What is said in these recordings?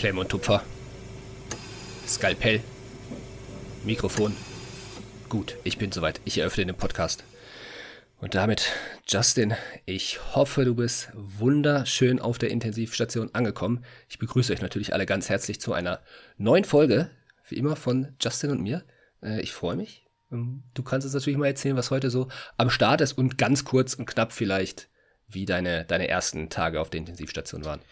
Klemm und Tupfer. Skalpell. Mikrofon. Gut, ich bin soweit. Ich eröffne den Podcast. Und damit, Justin, ich hoffe, du bist wunderschön auf der Intensivstation angekommen. Ich begrüße euch natürlich alle ganz herzlich zu einer neuen Folge, wie immer von Justin und mir. Äh, ich freue mich. Ähm, du kannst uns natürlich mal erzählen, was heute so am Start ist und ganz kurz und knapp vielleicht, wie deine, deine ersten Tage auf der Intensivstation waren.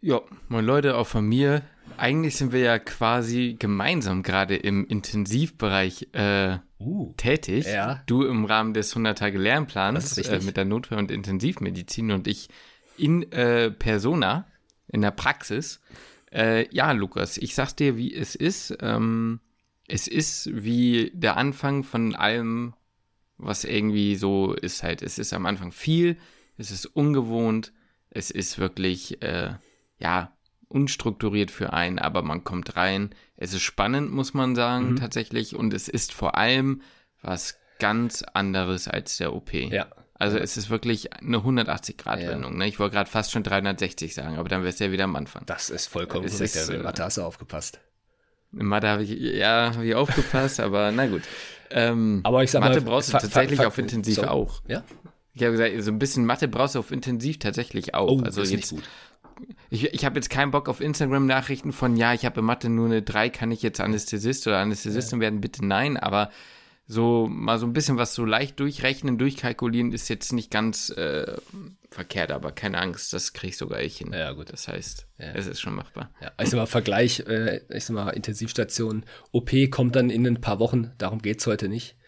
Ja, moin Leute, auch von mir. Eigentlich sind wir ja quasi gemeinsam gerade im Intensivbereich äh, uh, tätig. Ja. Du im Rahmen des 100-Tage-Lernplans äh, mit der Notfall- und Intensivmedizin und ich in äh, Persona, in der Praxis. Äh, ja, Lukas, ich sag's dir, wie es ist. Ähm, es ist wie der Anfang von allem, was irgendwie so ist halt. Es ist am Anfang viel, es ist ungewohnt, es ist wirklich, äh, ja, unstrukturiert für einen, aber man kommt rein. Es ist spannend, muss man sagen, mhm. tatsächlich. Und es ist vor allem was ganz anderes als der OP. Ja. Also es ist wirklich eine 180-Grad-Wendung. Ja. Ne? Ich wollte gerade fast schon 360 sagen, aber dann wäre es ja wieder am Anfang. Das ist vollkommen es korrekt. Ist, Mathe hast du aufgepasst. In Mathe habe ich, ja, habe ich aufgepasst, aber na gut. Ähm, aber ich sag Mathe mal, brauchst du tatsächlich auf Intensiv so, auch. Ja? Ich habe gesagt, so ein bisschen Mathe brauchst du auf Intensiv tatsächlich auch. Oh, also jetzt, gut. Ich, ich habe jetzt keinen Bock auf Instagram-Nachrichten von, ja, ich habe in Mathe nur eine 3, kann ich jetzt Anästhesist oder Anästhesistin ja. werden? Bitte nein, aber so mal so ein bisschen was so leicht durchrechnen, durchkalkulieren ist jetzt nicht ganz äh, verkehrt, aber keine Angst, das kriege ich sogar ich hin. Ja, gut. Das heißt, ja. es ist schon machbar. Ja, ich sag mal, Vergleich, äh, ich sag mal, Intensivstation, OP kommt dann in ein paar Wochen, darum geht es heute nicht.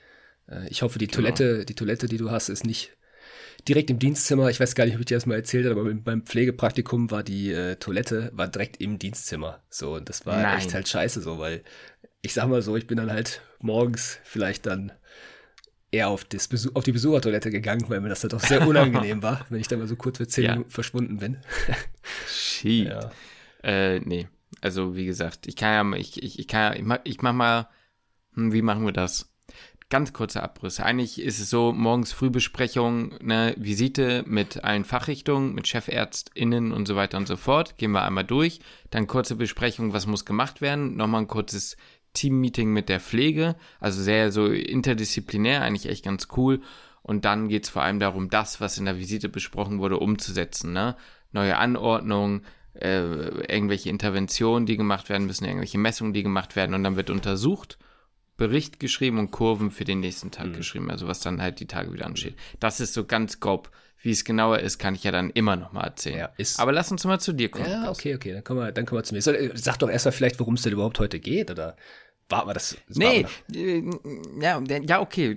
Äh, ich hoffe, die genau. Toilette, die Toilette, die du hast, ist nicht direkt im Dienstzimmer. Ich weiß gar nicht, ob ich dir das mal erzählt habe, aber beim Pflegepraktikum war die äh, Toilette war direkt im Dienstzimmer. So, und das war Nein. echt halt scheiße so, weil ich sag mal so, ich bin dann halt morgens vielleicht dann eher auf, das Besuch, auf die Besuchertoilette gegangen, weil mir das dann doch sehr unangenehm war, wenn ich dann mal so kurz für zehn ja. Minuten verschwunden bin. Shit. Ja. Äh, nee. Also, wie gesagt, ich kann ja, ich, ich, ich kann ja, ich mach, ich mach mal, hm, wie machen wir das? Ganz kurze Abrisse. Eigentlich ist es so, morgens Frühbesprechung, eine Visite mit allen Fachrichtungen, mit ChefärztInnen und so weiter und so fort. Gehen wir einmal durch. Dann kurze Besprechung, was muss gemacht werden. Nochmal ein kurzes Team-Meeting mit der Pflege, also sehr so interdisziplinär, eigentlich echt ganz cool. Und dann geht es vor allem darum, das, was in der Visite besprochen wurde, umzusetzen. Ne? Neue Anordnungen, äh, irgendwelche Interventionen, die gemacht werden müssen, irgendwelche Messungen, die gemacht werden. Und dann wird untersucht, Bericht geschrieben und Kurven für den nächsten Tag mhm. geschrieben, also was dann halt die Tage wieder ansteht. Das ist so ganz grob. Wie es genauer ist, kann ich ja dann immer noch mal erzählen. Ja, Aber lass uns mal zu dir kommen. Ja, okay, okay, dann kommen wir, dann kommen wir zu mir. Soll, sag doch erstmal vielleicht, worum es denn überhaupt heute geht, oder war wir das? das nee, äh, ja, ja, okay.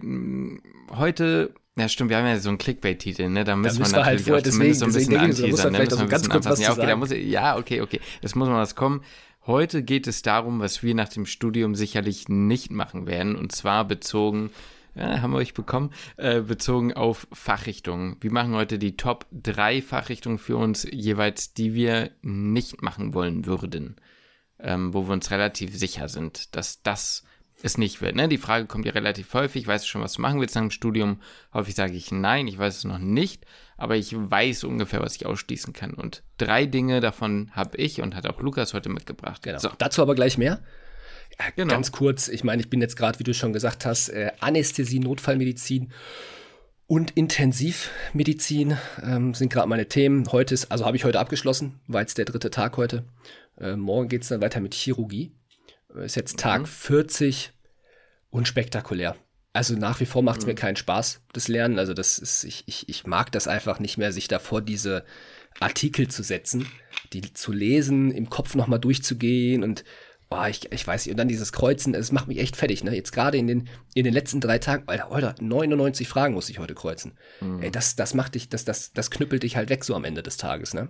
Heute ja, stimmt, wir haben ja so einen Clickbait-Titel, ne? Da müssen, da müssen wir natürlich halt auch zumindest so ein bisschen anteasern, ne? Müssen wir ein bisschen anpassen. Ja, okay, da muss, ja, okay, okay. Das muss mal was kommen. Heute geht es darum, was wir nach dem Studium sicherlich nicht machen werden, und zwar bezogen ja, haben wir euch bekommen, äh, bezogen auf Fachrichtungen. Wir machen heute die Top 3 Fachrichtungen für uns jeweils, die wir nicht machen wollen würden. Ähm, wo wir uns relativ sicher sind, dass das es nicht wird. Ne? Die Frage kommt ja relativ häufig, weißt du schon, was du machen willst nach dem Studium? Häufig sage ich nein, ich weiß es noch nicht, aber ich weiß ungefähr, was ich ausschließen kann. Und drei Dinge davon habe ich und hat auch Lukas heute mitgebracht. Genau. So. Dazu aber gleich mehr. Ja, genau. Ganz kurz, ich meine, ich bin jetzt gerade, wie du schon gesagt hast, äh, Anästhesie, Notfallmedizin und Intensivmedizin ähm, sind gerade meine Themen. Heute ist, also habe ich heute abgeschlossen, war jetzt der dritte Tag heute. Äh, morgen geht es dann weiter mit Chirurgie. Äh, ist jetzt Tag mhm. 40 und spektakulär. Also nach wie vor macht es mhm. mir keinen Spaß, das Lernen. Also das ist, ich, ich, ich mag das einfach nicht mehr, sich davor diese Artikel zu setzen, die zu lesen, im Kopf nochmal durchzugehen und boah, ich, ich weiß nicht, und dann dieses Kreuzen, es macht mich echt fertig, ne? Jetzt gerade in den, in den letzten drei Tagen, Alter, Alter, 99 Fragen muss ich heute kreuzen. Mhm. Ey, das, das macht dich, das, das, das knüppelt dich halt weg so am Ende des Tages, ne?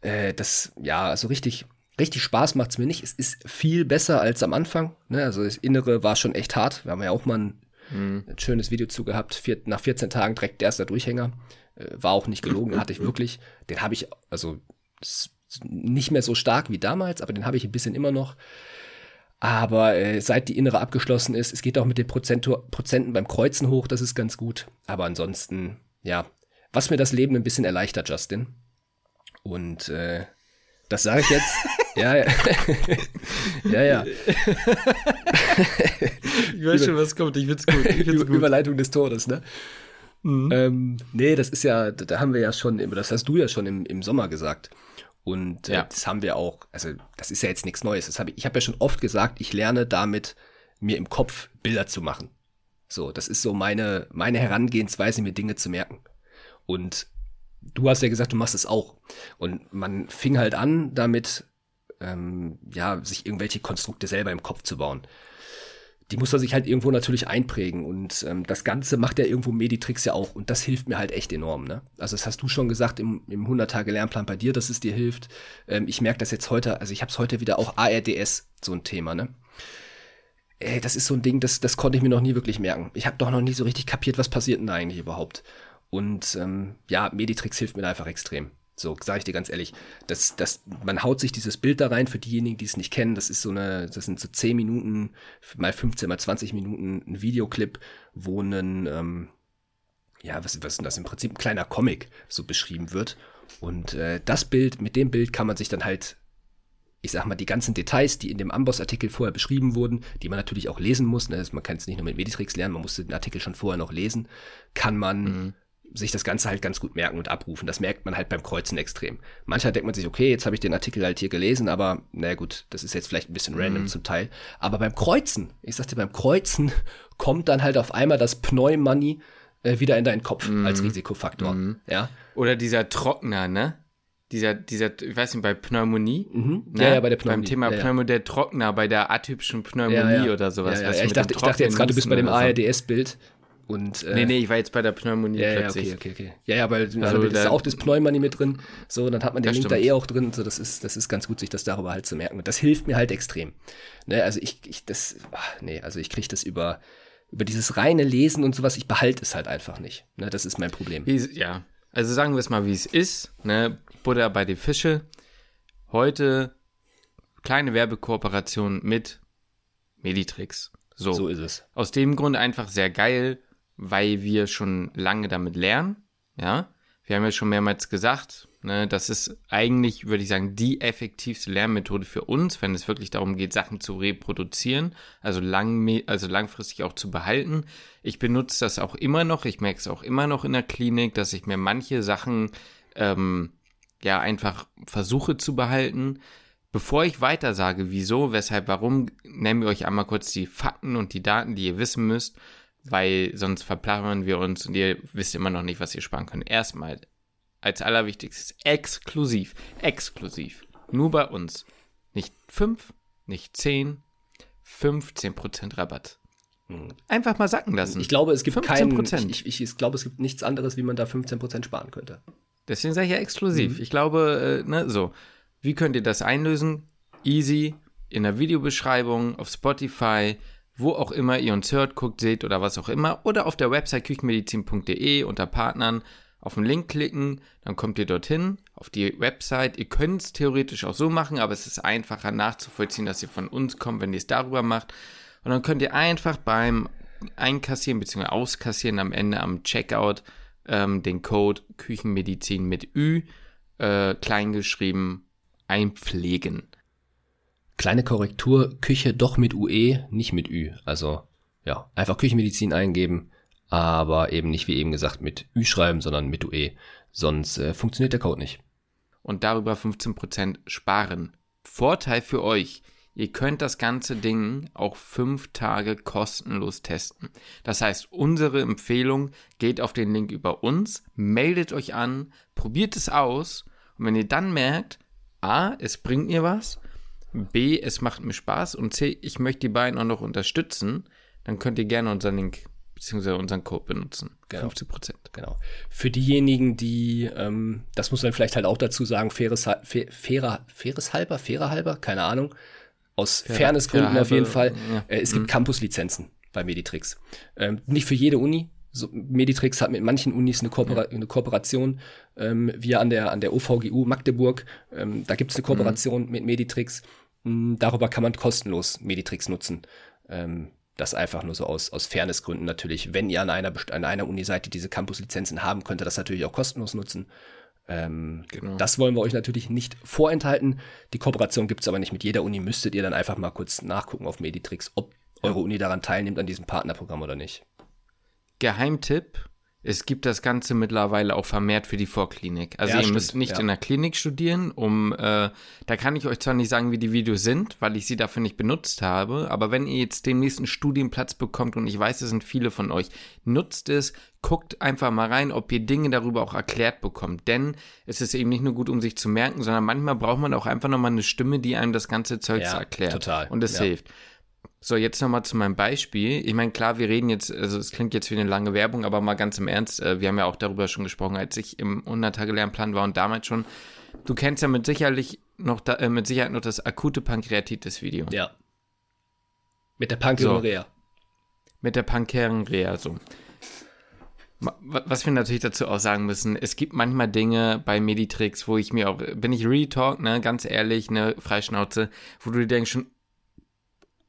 Äh, das, ja, so richtig, richtig Spaß macht es mir nicht. Es ist viel besser als am Anfang, ne? Also das Innere war schon echt hart. Wir haben ja auch mal ein, mhm. ein schönes Video zu gehabt. Vier, nach 14 Tagen direkt der erste Durchhänger. Äh, war auch nicht gelogen, hatte ich wirklich. Den habe ich, also, nicht mehr so stark wie damals, aber den habe ich ein bisschen immer noch. Aber äh, seit die innere abgeschlossen ist, es geht auch mit den Prozentur Prozenten beim Kreuzen hoch, das ist ganz gut. Aber ansonsten, ja, was mir das Leben ein bisschen erleichtert, Justin. Und äh, Das sage ich jetzt. ja, ja. ja, ja. Ich weiß schon, was kommt. Ich find's gut. Ich find's gut. Überleitung des Todes, ne? Mhm. Ähm, nee, das ist ja, da haben wir ja schon, das hast du ja schon im, im Sommer gesagt. Und äh, ja. das haben wir auch, also das ist ja jetzt nichts Neues. Das hab ich ich habe ja schon oft gesagt, ich lerne damit, mir im Kopf Bilder zu machen. So, das ist so meine, meine Herangehensweise, mir Dinge zu merken. Und du hast ja gesagt, du machst es auch. Und man fing halt an, damit, ähm, ja, sich irgendwelche Konstrukte selber im Kopf zu bauen. Die muss man sich halt irgendwo natürlich einprägen. Und ähm, das Ganze macht ja irgendwo Meditrix ja auch. Und das hilft mir halt echt enorm. Ne? Also das hast du schon gesagt im, im 100-Tage-Lernplan bei dir, dass es dir hilft. Ähm, ich merke das jetzt heute, also ich habe es heute wieder auch ARDS, so ein Thema. Ne? Ey, das ist so ein Ding, das, das konnte ich mir noch nie wirklich merken. Ich habe doch noch nie so richtig kapiert, was passiert denn da eigentlich überhaupt. Und ähm, ja, Meditrix hilft mir da einfach extrem. So, sage ich dir ganz ehrlich. Das, das, man haut sich dieses Bild da rein für diejenigen, die es nicht kennen. Das ist so eine, das sind so 10 Minuten, mal 15, mal 20 Minuten ein Videoclip, wo ein, ähm, ja, was, was ist das? Im Prinzip ein kleiner Comic so beschrieben wird. Und äh, das Bild, mit dem Bild kann man sich dann halt, ich sag mal, die ganzen Details, die in dem Amboss-Artikel vorher beschrieben wurden, die man natürlich auch lesen muss, ne? man kann es nicht nur mit Meditrix lernen, man muss den Artikel schon vorher noch lesen, kann man mhm sich das Ganze halt ganz gut merken und abrufen. Das merkt man halt beim Kreuzen extrem. Manchmal denkt man sich, okay, jetzt habe ich den Artikel halt hier gelesen, aber naja gut, das ist jetzt vielleicht ein bisschen random mhm. zum Teil. Aber beim Kreuzen, ich sagte, beim Kreuzen kommt dann halt auf einmal das Pneumoney äh, wieder in deinen Kopf mhm. als Risikofaktor. Mhm. Ja. Oder dieser Trockner, ne? Dieser, dieser, ich weiß nicht, bei Pneumonie. Mhm. Ne? Ja, ja, bei der Pneumonie. Beim Thema ja, Pneumonie, der Trockner, bei der atypischen Pneumonie oder sowas. Ja, ja. Ich, dachte, ich dachte jetzt gerade, du bist bei dem ARDS-Bild. Und, äh, nee, nee, ich war jetzt bei der Pneumonie ja, plötzlich. Ja, okay, okay, okay. Ja, ja, weil also, also da ist auch das Pneumonie mit drin. So, dann hat man den Link stimmt. da eh auch drin. So, das ist, das ist ganz gut, sich das darüber halt zu merken. Und das hilft mir halt extrem. Ne, also ich, ich, das, ach, nee, also ich kriege das über, über dieses reine Lesen und sowas, ich behalte es halt einfach nicht. Ne, das ist mein Problem. Ja, also sagen wir es mal, wie es ist. Ne, Buddha bei den Fische. Heute kleine Werbekooperation mit Meditrix. So. so ist es. Aus dem Grund einfach sehr geil, weil wir schon lange damit lernen. Ja, wir haben ja schon mehrmals gesagt, ne, das ist eigentlich, würde ich sagen, die effektivste Lernmethode für uns, wenn es wirklich darum geht, Sachen zu reproduzieren, also, lang, also langfristig auch zu behalten. Ich benutze das auch immer noch, ich merke es auch immer noch in der Klinik, dass ich mir manche Sachen ähm, ja einfach versuche zu behalten. Bevor ich weiter sage, wieso, weshalb, warum, nennen wir euch einmal kurz die Fakten und die Daten, die ihr wissen müsst, weil sonst verplappern wir uns und ihr wisst immer noch nicht, was ihr sparen könnt. Erstmal, als allerwichtigstes, exklusiv, exklusiv, nur bei uns. Nicht 5, nicht 10, 15% Rabatt. Hm. Einfach mal sacken lassen. Ich glaube, es gibt 15%. keinen. Ich, ich, ich, glaube, es gibt nichts anderes, wie man da 15% sparen könnte. Deswegen sage ich ja exklusiv. Mhm. Ich glaube, äh, ne, so. Wie könnt ihr das einlösen? Easy. In der Videobeschreibung, auf Spotify, wo auch immer ihr uns hört, guckt, seht oder was auch immer, oder auf der Website küchenmedizin.de unter Partnern auf den Link klicken, dann kommt ihr dorthin, auf die Website. Ihr könnt es theoretisch auch so machen, aber es ist einfacher nachzuvollziehen, dass ihr von uns kommt, wenn ihr es darüber macht. Und dann könnt ihr einfach beim Einkassieren bzw. Auskassieren am Ende am Checkout ähm, den Code Küchenmedizin mit Ü äh, kleingeschrieben einpflegen. Kleine Korrektur, Küche doch mit UE, nicht mit Ü. Also ja, einfach Küchenmedizin eingeben, aber eben nicht wie eben gesagt mit Ü schreiben, sondern mit UE. Sonst äh, funktioniert der Code nicht. Und darüber 15% sparen. Vorteil für euch. Ihr könnt das ganze Ding auch fünf Tage kostenlos testen. Das heißt, unsere Empfehlung geht auf den Link über uns, meldet euch an, probiert es aus und wenn ihr dann merkt, A, es bringt mir was B, es macht mir Spaß und C, ich möchte die beiden auch noch unterstützen, dann könnt ihr gerne unseren Link bzw. unseren Code benutzen. Genau. 50 Prozent. Genau. Für diejenigen, die, ähm, das muss man vielleicht halt auch dazu sagen, faires, fairer, faires halber, fairer halber, keine Ahnung, aus Fair, Fairnessgründen auf jeden Fall. Ja. Äh, es gibt mhm. Campus-Lizenzen bei Meditrix. Ähm, nicht für jede Uni. So, Meditrix hat mit manchen Unis eine, Koopera ja. eine Kooperation. Ähm, wir an der, an der OVGU Magdeburg, ähm, da gibt es eine Kooperation mhm. mit Meditrix. Hm, darüber kann man kostenlos Meditrix nutzen. Ähm, das einfach nur so aus, aus Fairnessgründen natürlich. Wenn ihr an einer, an einer Uni seid, die diese Campus-Lizenzen haben, könnt ihr das natürlich auch kostenlos nutzen. Ähm, genau. Das wollen wir euch natürlich nicht vorenthalten. Die Kooperation gibt es aber nicht mit jeder Uni. Müsstet ihr dann einfach mal kurz nachgucken auf Meditrix, ob eure Uni daran teilnimmt, an diesem Partnerprogramm oder nicht. Geheimtipp: es gibt das Ganze mittlerweile auch vermehrt für die Vorklinik. Also ja, ihr stimmt. müsst nicht ja. in der Klinik studieren, um äh, da kann ich euch zwar nicht sagen, wie die Videos sind, weil ich sie dafür nicht benutzt habe, aber wenn ihr jetzt den nächsten Studienplatz bekommt und ich weiß, es sind viele von euch, nutzt es, guckt einfach mal rein, ob ihr Dinge darüber auch erklärt bekommt. Denn es ist eben nicht nur gut, um sich zu merken, sondern manchmal braucht man auch einfach nochmal eine Stimme, die einem das ganze Zeug ja, erklärt. Total. Und es hilft. So, jetzt nochmal zu meinem Beispiel. Ich meine, klar, wir reden jetzt, also es klingt jetzt wie eine lange Werbung, aber mal ganz im Ernst, äh, wir haben ja auch darüber schon gesprochen, als ich im 100-Tage-Lernplan war und damals schon. Du kennst ja mit sicherlich noch da, äh, mit Sicherheit noch das akute Pankreatitis-Video. Ja. Mit der Pankrearia. So. Mit der Pankrearia, so. Was wir natürlich dazu auch sagen müssen, es gibt manchmal Dinge bei Meditrix, wo ich mir auch, bin ich Retalk, ne, ganz ehrlich, ne, Freischnauze, wo du dir denkst schon,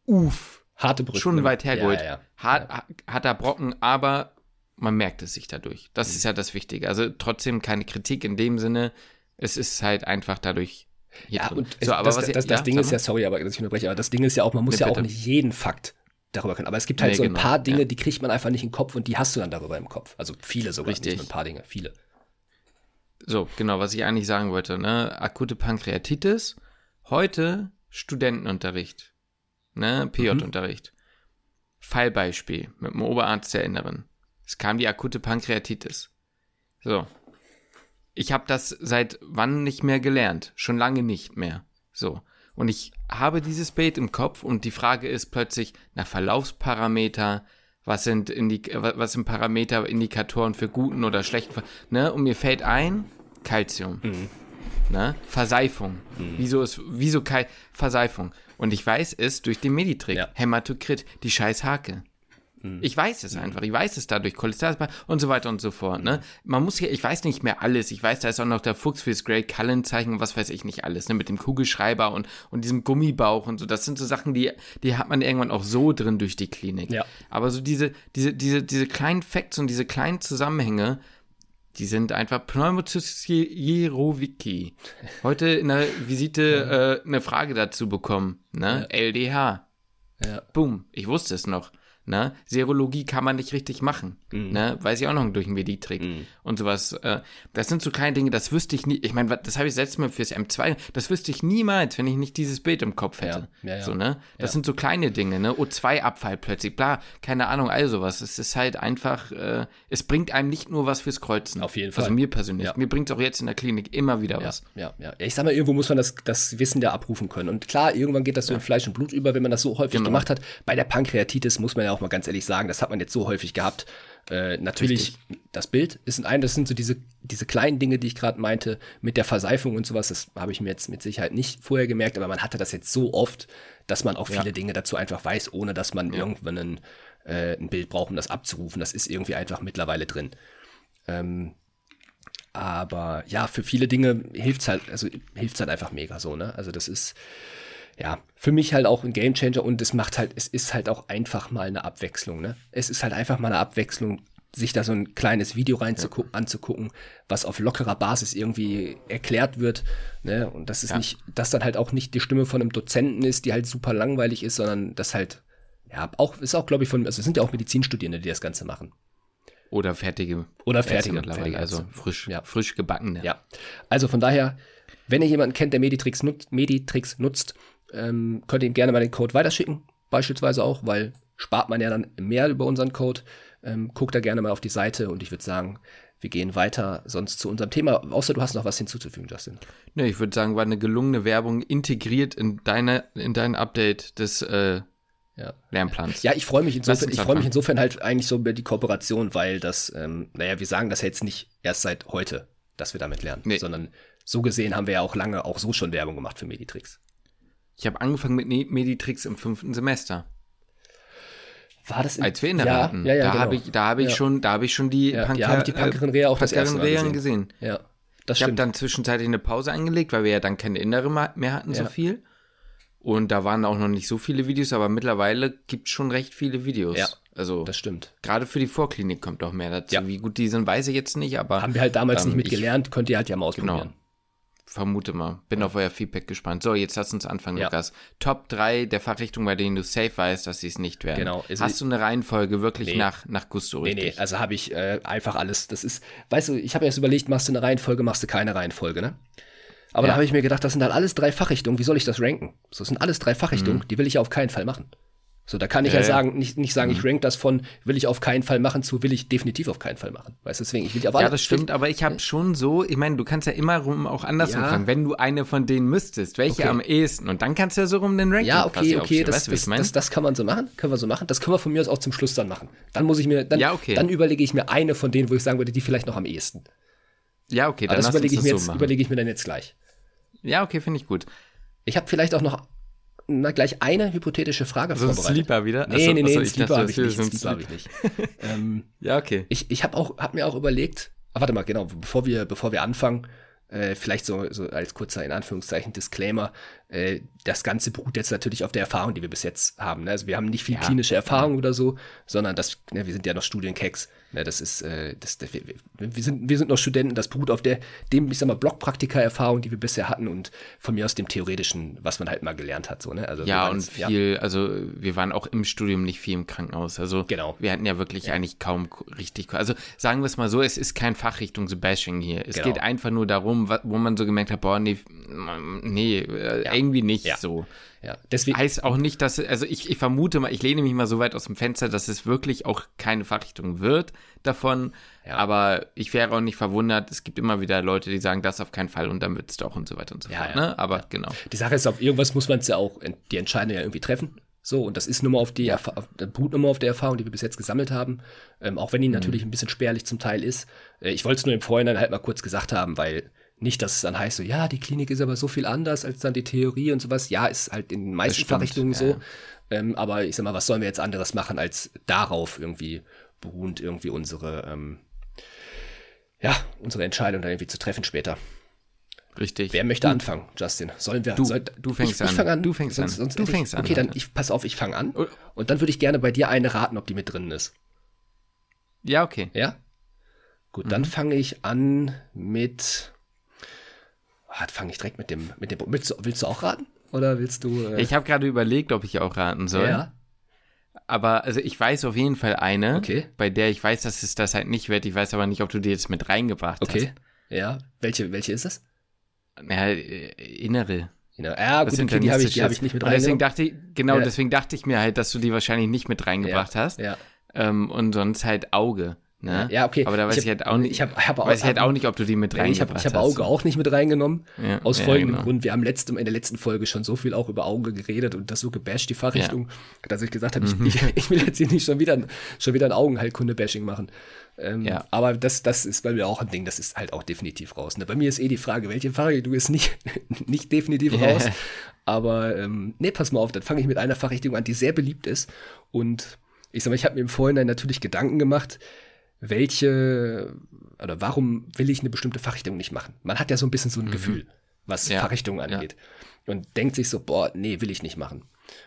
uff, harte Brüche. Schon weit hergeholt. Ja, ja, Hart, ja. Harter Brocken, aber man merkt es sich dadurch. Das mhm. ist ja das Wichtige. Also trotzdem keine Kritik in dem Sinne. Es ist halt einfach dadurch. Ja, drin. und so, aber das, was, das, das, das Ding ist ja, sorry, aber dass ich unterbreche, aber das Ding ist ja auch, man muss nee, ja auch nicht jeden Fakt darüber können. Aber es gibt halt nee, so ein genau, paar Dinge, die kriegt man einfach nicht in den Kopf und die hast du dann darüber im Kopf. Also viele sogar, Richtig. nicht nur ein paar Dinge, viele. So, genau, was ich eigentlich sagen wollte, ne? Akute Pankreatitis, heute Studentenunterricht ne, PJ-Unterricht. Mhm. Fallbeispiel mit dem Oberarzt der Inneren. Es kam die akute Pankreatitis. So. Ich habe das seit wann nicht mehr gelernt? Schon lange nicht mehr. So. Und ich habe dieses Bild im Kopf und die Frage ist plötzlich nach Verlaufsparameter, was sind, Indik was sind Parameter, Indikatoren für guten oder schlechten, ne? Und mir fällt ein, Calcium. Mhm. Ne? Verseifung. Mhm. Wieso ist, wieso Kal Verseifung? Und ich weiß es durch den Meditrick. Ja. Hämatokrit, die scheiß Hake. Mhm. Ich weiß es mhm. einfach. Ich weiß es dadurch, Cholesterin und so weiter und so fort. Ne? Man muss hier, ich weiß nicht mehr alles. Ich weiß, da ist auch noch der Fuchs fürs Great Cullen-Zeichen und was weiß ich nicht alles. Ne? Mit dem Kugelschreiber und, und diesem Gummibauch und so. Das sind so Sachen, die, die hat man irgendwann auch so drin durch die Klinik. Ja. Aber so diese, diese, diese, diese kleinen Facts und diese kleinen Zusammenhänge, die sind einfach Pneumocystis Heute in der Visite äh, eine Frage dazu bekommen. Ne? Ja. LDH. Ja. Boom, ich wusste es noch. Ne? Serologie kann man nicht richtig machen. Mhm. Ne? Weiß ich auch noch durch den Meditrick mhm. und sowas. Äh, das sind so kleine Dinge, das wüsste ich nie. Ich meine, das habe ich selbst mal fürs M2, das wüsste ich niemals, wenn ich nicht dieses Bild im Kopf hätte. Ja. Ja, so, ne? Das sind so kleine Dinge, ne? O2-Abfall plötzlich, bla, keine Ahnung, all sowas. Es ist halt einfach, äh, es bringt einem nicht nur was fürs Kreuzen. Auf jeden Fall. Also mir persönlich. Mir bringt es auch jetzt in der Klinik immer wieder was. Ja, ja. Ich sag mal, irgendwo muss man das, das Wissen ja abrufen können. Und klar, irgendwann geht das so in Fleisch und Blut über, wenn man das so häufig genau. gemacht hat. Bei der Pankreatitis muss man ja auch mal ganz ehrlich sagen, das hat man jetzt so häufig gehabt. Äh, natürlich, Richtig. das Bild ist ein, das sind so diese, diese kleinen Dinge, die ich gerade meinte, mit der Verseifung und sowas, das habe ich mir jetzt mit Sicherheit nicht vorher gemerkt, aber man hatte das jetzt so oft, dass man auch viele ja. Dinge dazu einfach weiß, ohne dass man ja. irgendwann ein, äh, ein Bild braucht, um das abzurufen. Das ist irgendwie einfach mittlerweile drin. Ähm, aber ja, für viele Dinge hilft es halt, also hilft halt einfach mega so, ne? Also das ist, ja, für mich halt auch ein Gamechanger und es macht halt, es ist halt auch einfach mal eine Abwechslung, ne? Es ist halt einfach mal eine Abwechslung, sich da so ein kleines Video rein ja. anzugucken, was auf lockerer Basis irgendwie erklärt wird, ne? Und das ist ja. nicht, dass dann halt auch nicht die Stimme von einem Dozenten ist, die halt super langweilig ist, sondern das halt, ja, auch, ist auch, glaube ich, von, also es sind ja auch Medizinstudierende, die das Ganze machen. Oder fertige. Oder fertige, fertige also frisch, ja. frisch gebackene. Ja. Also von daher, wenn ihr jemanden kennt, der Meditrix, nut Meditrix nutzt, ähm, könnt ihr ihm gerne mal den Code weiterschicken, beispielsweise auch, weil spart man ja dann mehr über unseren Code. Ähm, guckt da gerne mal auf die Seite und ich würde sagen, wir gehen weiter sonst zu unserem Thema, außer du hast noch was hinzuzufügen, Justin. Ne, ich würde sagen, war eine gelungene Werbung integriert in deine, in dein Update des äh, ja. Lernplans. Ja, ich freue mich insofern, ich freue mich insofern halt eigentlich so über die Kooperation, weil das, ähm, naja, wir sagen das jetzt nicht erst seit heute, dass wir damit lernen, nee. sondern so gesehen haben wir ja auch lange auch so schon Werbung gemacht für Meditrix. Ich habe angefangen mit Meditrix im fünften Semester. War das in, als wir in der ja, hatten? Ja, ja, da genau. habe ich, da habe ich ja. schon, da habe ich schon die ja, Panker, ja, die Pankerin auch Mal gesehen. gesehen. Ja, das ich habe dann zwischenzeitlich eine Pause eingelegt, weil wir ja dann keine innere mehr hatten so viel. Und da waren auch noch nicht so viele Videos, aber mittlerweile gibt es schon recht viele Videos. Ja, also das stimmt. Gerade für die Vorklinik kommt auch mehr dazu. Ja. Wie gut die sind, weiß ich jetzt nicht, aber. Haben wir halt damals ähm, nicht mitgelernt, könnt ihr halt ja mal genau. ausprobieren. Genau. Vermute mal. Bin ja. auf euer Feedback gespannt. So, jetzt lass uns anfangen, ja. Lukas. Top 3 der Fachrichtungen, bei denen du safe weißt, dass sie es nicht werden. Genau. Also Hast du eine Reihenfolge wirklich nee. nach, nach Gusto richtig? Nee, nee, also habe ich äh, einfach alles. Das ist, weißt du, ich habe erst überlegt, machst du eine Reihenfolge, machst du keine Reihenfolge, ne? Aber ja. da habe ich mir gedacht, das sind halt alles drei Fachrichtungen. Wie soll ich das ranken? So, das sind alles drei Fachrichtungen, mhm. die will ich auf keinen Fall machen. So, da kann ich ja, ja sagen, nicht, nicht sagen, mhm. ich rank das von will ich auf keinen Fall machen zu will ich definitiv auf keinen Fall machen. Weißt du, deswegen, ich will alle. Ja, das stimmt, aber ich habe schon so, ich meine, du kannst ja immer rum auch andersrum ja. fragen, wenn du eine von denen müsstest, welche okay. am ehesten und dann kannst du ja so rum den Ranking Ja, okay, okay, das, weißt du, das, das, das, kann man so machen, können wir so machen. Das können wir von mir aus auch zum Schluss dann machen. Dann muss ich mir, dann, ja, okay. dann überlege ich mir eine von denen, wo ich sagen würde, die vielleicht noch am ehesten. Ja, okay, dann aber das überlege ich, mir jetzt, so überlege ich mir dann jetzt gleich. Ja, okay, finde ich gut. Ich habe vielleicht auch noch na, gleich eine hypothetische Frage also vorbereitet. Sleeper wieder? Nee, achso, nee, nee, achso, Sleeper habe ich nicht. Sleeper habe ich nicht. ähm, ja, okay. Ich, ich habe auch, hab mir auch überlegt, ah, warte mal, genau, bevor wir, bevor wir anfangen, äh, vielleicht so, so als kurzer, in Anführungszeichen, Disclaimer, äh, das Ganze beruht jetzt natürlich auf der Erfahrung, die wir bis jetzt haben. Ne? Also wir haben nicht viel ja. klinische Erfahrung oder so, sondern das, ne, wir sind ja noch Studienkeks. Ne? Das ist, äh, das, wir, sind, wir sind noch Studenten, das beruht auf der, dem, ich sag mal, Blockpraktika-Erfahrung, die wir bisher hatten und von mir aus dem Theoretischen, was man halt mal gelernt hat. So, ne? also ja, und viel, ja. also wir waren auch im Studium nicht viel im Krankenhaus. Also genau. wir hatten ja wirklich ja. eigentlich kaum richtig, also sagen wir es mal so, es ist kein Fachrichtung so Bashing hier. Es genau. geht einfach nur darum, wo man so gemerkt hat, boah, nee, nee, äh, ja irgendwie nicht ja. so. Ja, deswegen. Heißt auch nicht, dass, also ich, ich vermute mal, ich lehne mich mal so weit aus dem Fenster, dass es wirklich auch keine Fachrichtung wird davon. Ja. Aber ich wäre auch nicht verwundert. Es gibt immer wieder Leute, die sagen, das auf keinen Fall und dann wird es doch und so weiter und so ja, fort. Ja. Ne? Aber genau. Die Sache ist, auf irgendwas muss man es ja auch, die Entscheidung ja irgendwie treffen. So, und das ist nur mal auf die, ja. beruht nur mal auf der Erfahrung, die wir bis jetzt gesammelt haben. Ähm, auch wenn die mhm. natürlich ein bisschen spärlich zum Teil ist. Äh, ich wollte es nur im Vorhinein halt mal kurz gesagt haben, weil nicht, dass es dann heißt, so, ja, die Klinik ist aber so viel anders als dann die Theorie und sowas. Ja, ist halt in den meisten Fachrichtungen so. Ja. Ähm, aber ich sag mal, was sollen wir jetzt anderes machen, als darauf irgendwie beruhend irgendwie unsere, ähm, ja, unsere Entscheidung dann irgendwie zu treffen später. Richtig. Wer möchte du. anfangen, Justin? Sollen wir? Du, soll, du fängst ich, an. Ich fange an. Du fängst sonst, an. Sonst du fängst ich, an. Okay, dann ich pass auf, ich fange an. Oh. Und dann würde ich gerne bei dir eine raten, ob die mit drin ist. Ja, okay. Ja. Gut, mhm. dann fange ich an mit fange ich direkt mit dem, mit dem. Willst du, willst du auch raten? Oder willst du. Äh ich habe gerade überlegt, ob ich auch raten soll. Ja. Aber also ich weiß auf jeden Fall eine, okay. bei der ich weiß, dass es das halt nicht wird. Ich weiß aber nicht, ob du die jetzt mit reingebracht okay. hast. Okay. Ja. Welche, welche ist es? Ja, äh, innere. Ja, gut, okay, die habe ich, hab ich nicht mit reingebracht. Deswegen dachte ich, genau, ja. deswegen dachte ich mir halt, dass du die wahrscheinlich nicht mit reingebracht ja. hast. Ja. Ähm, und sonst halt Auge. Ne? Ja, okay. Aber da weiß ich, ich halt auch nicht, ich hab, hab auch, weiß ich halt auch nicht, ob du die mit ich hab, Ich habe Auge auch nicht mit reingenommen. Ja, aus folgendem genau. Grund. Wir haben letztem, in der letzten Folge schon so viel auch über Auge geredet und das so gebasht, die Fachrichtung, ja. dass ich gesagt habe, mhm. ich, ich, will jetzt hier nicht schon wieder, schon wieder ein Augenheilkunde-Bashing machen. Ähm, ja. Aber das, das ist bei mir auch ein Ding, das ist halt auch definitiv raus. Ne? Bei mir ist eh die Frage, welche Fachrichtung ist nicht, nicht definitiv raus. Aber ähm, nee, pass mal auf, dann fange ich mit einer Fachrichtung an, die sehr beliebt ist. Und ich sag mal, ich habe mir im Vorhinein natürlich Gedanken gemacht, welche oder warum will ich eine bestimmte Fachrichtung nicht machen? Man hat ja so ein bisschen so ein mhm. Gefühl, was ja. Fachrichtungen angeht. Ja. Und denkt sich so, boah, nee, will ich nicht machen.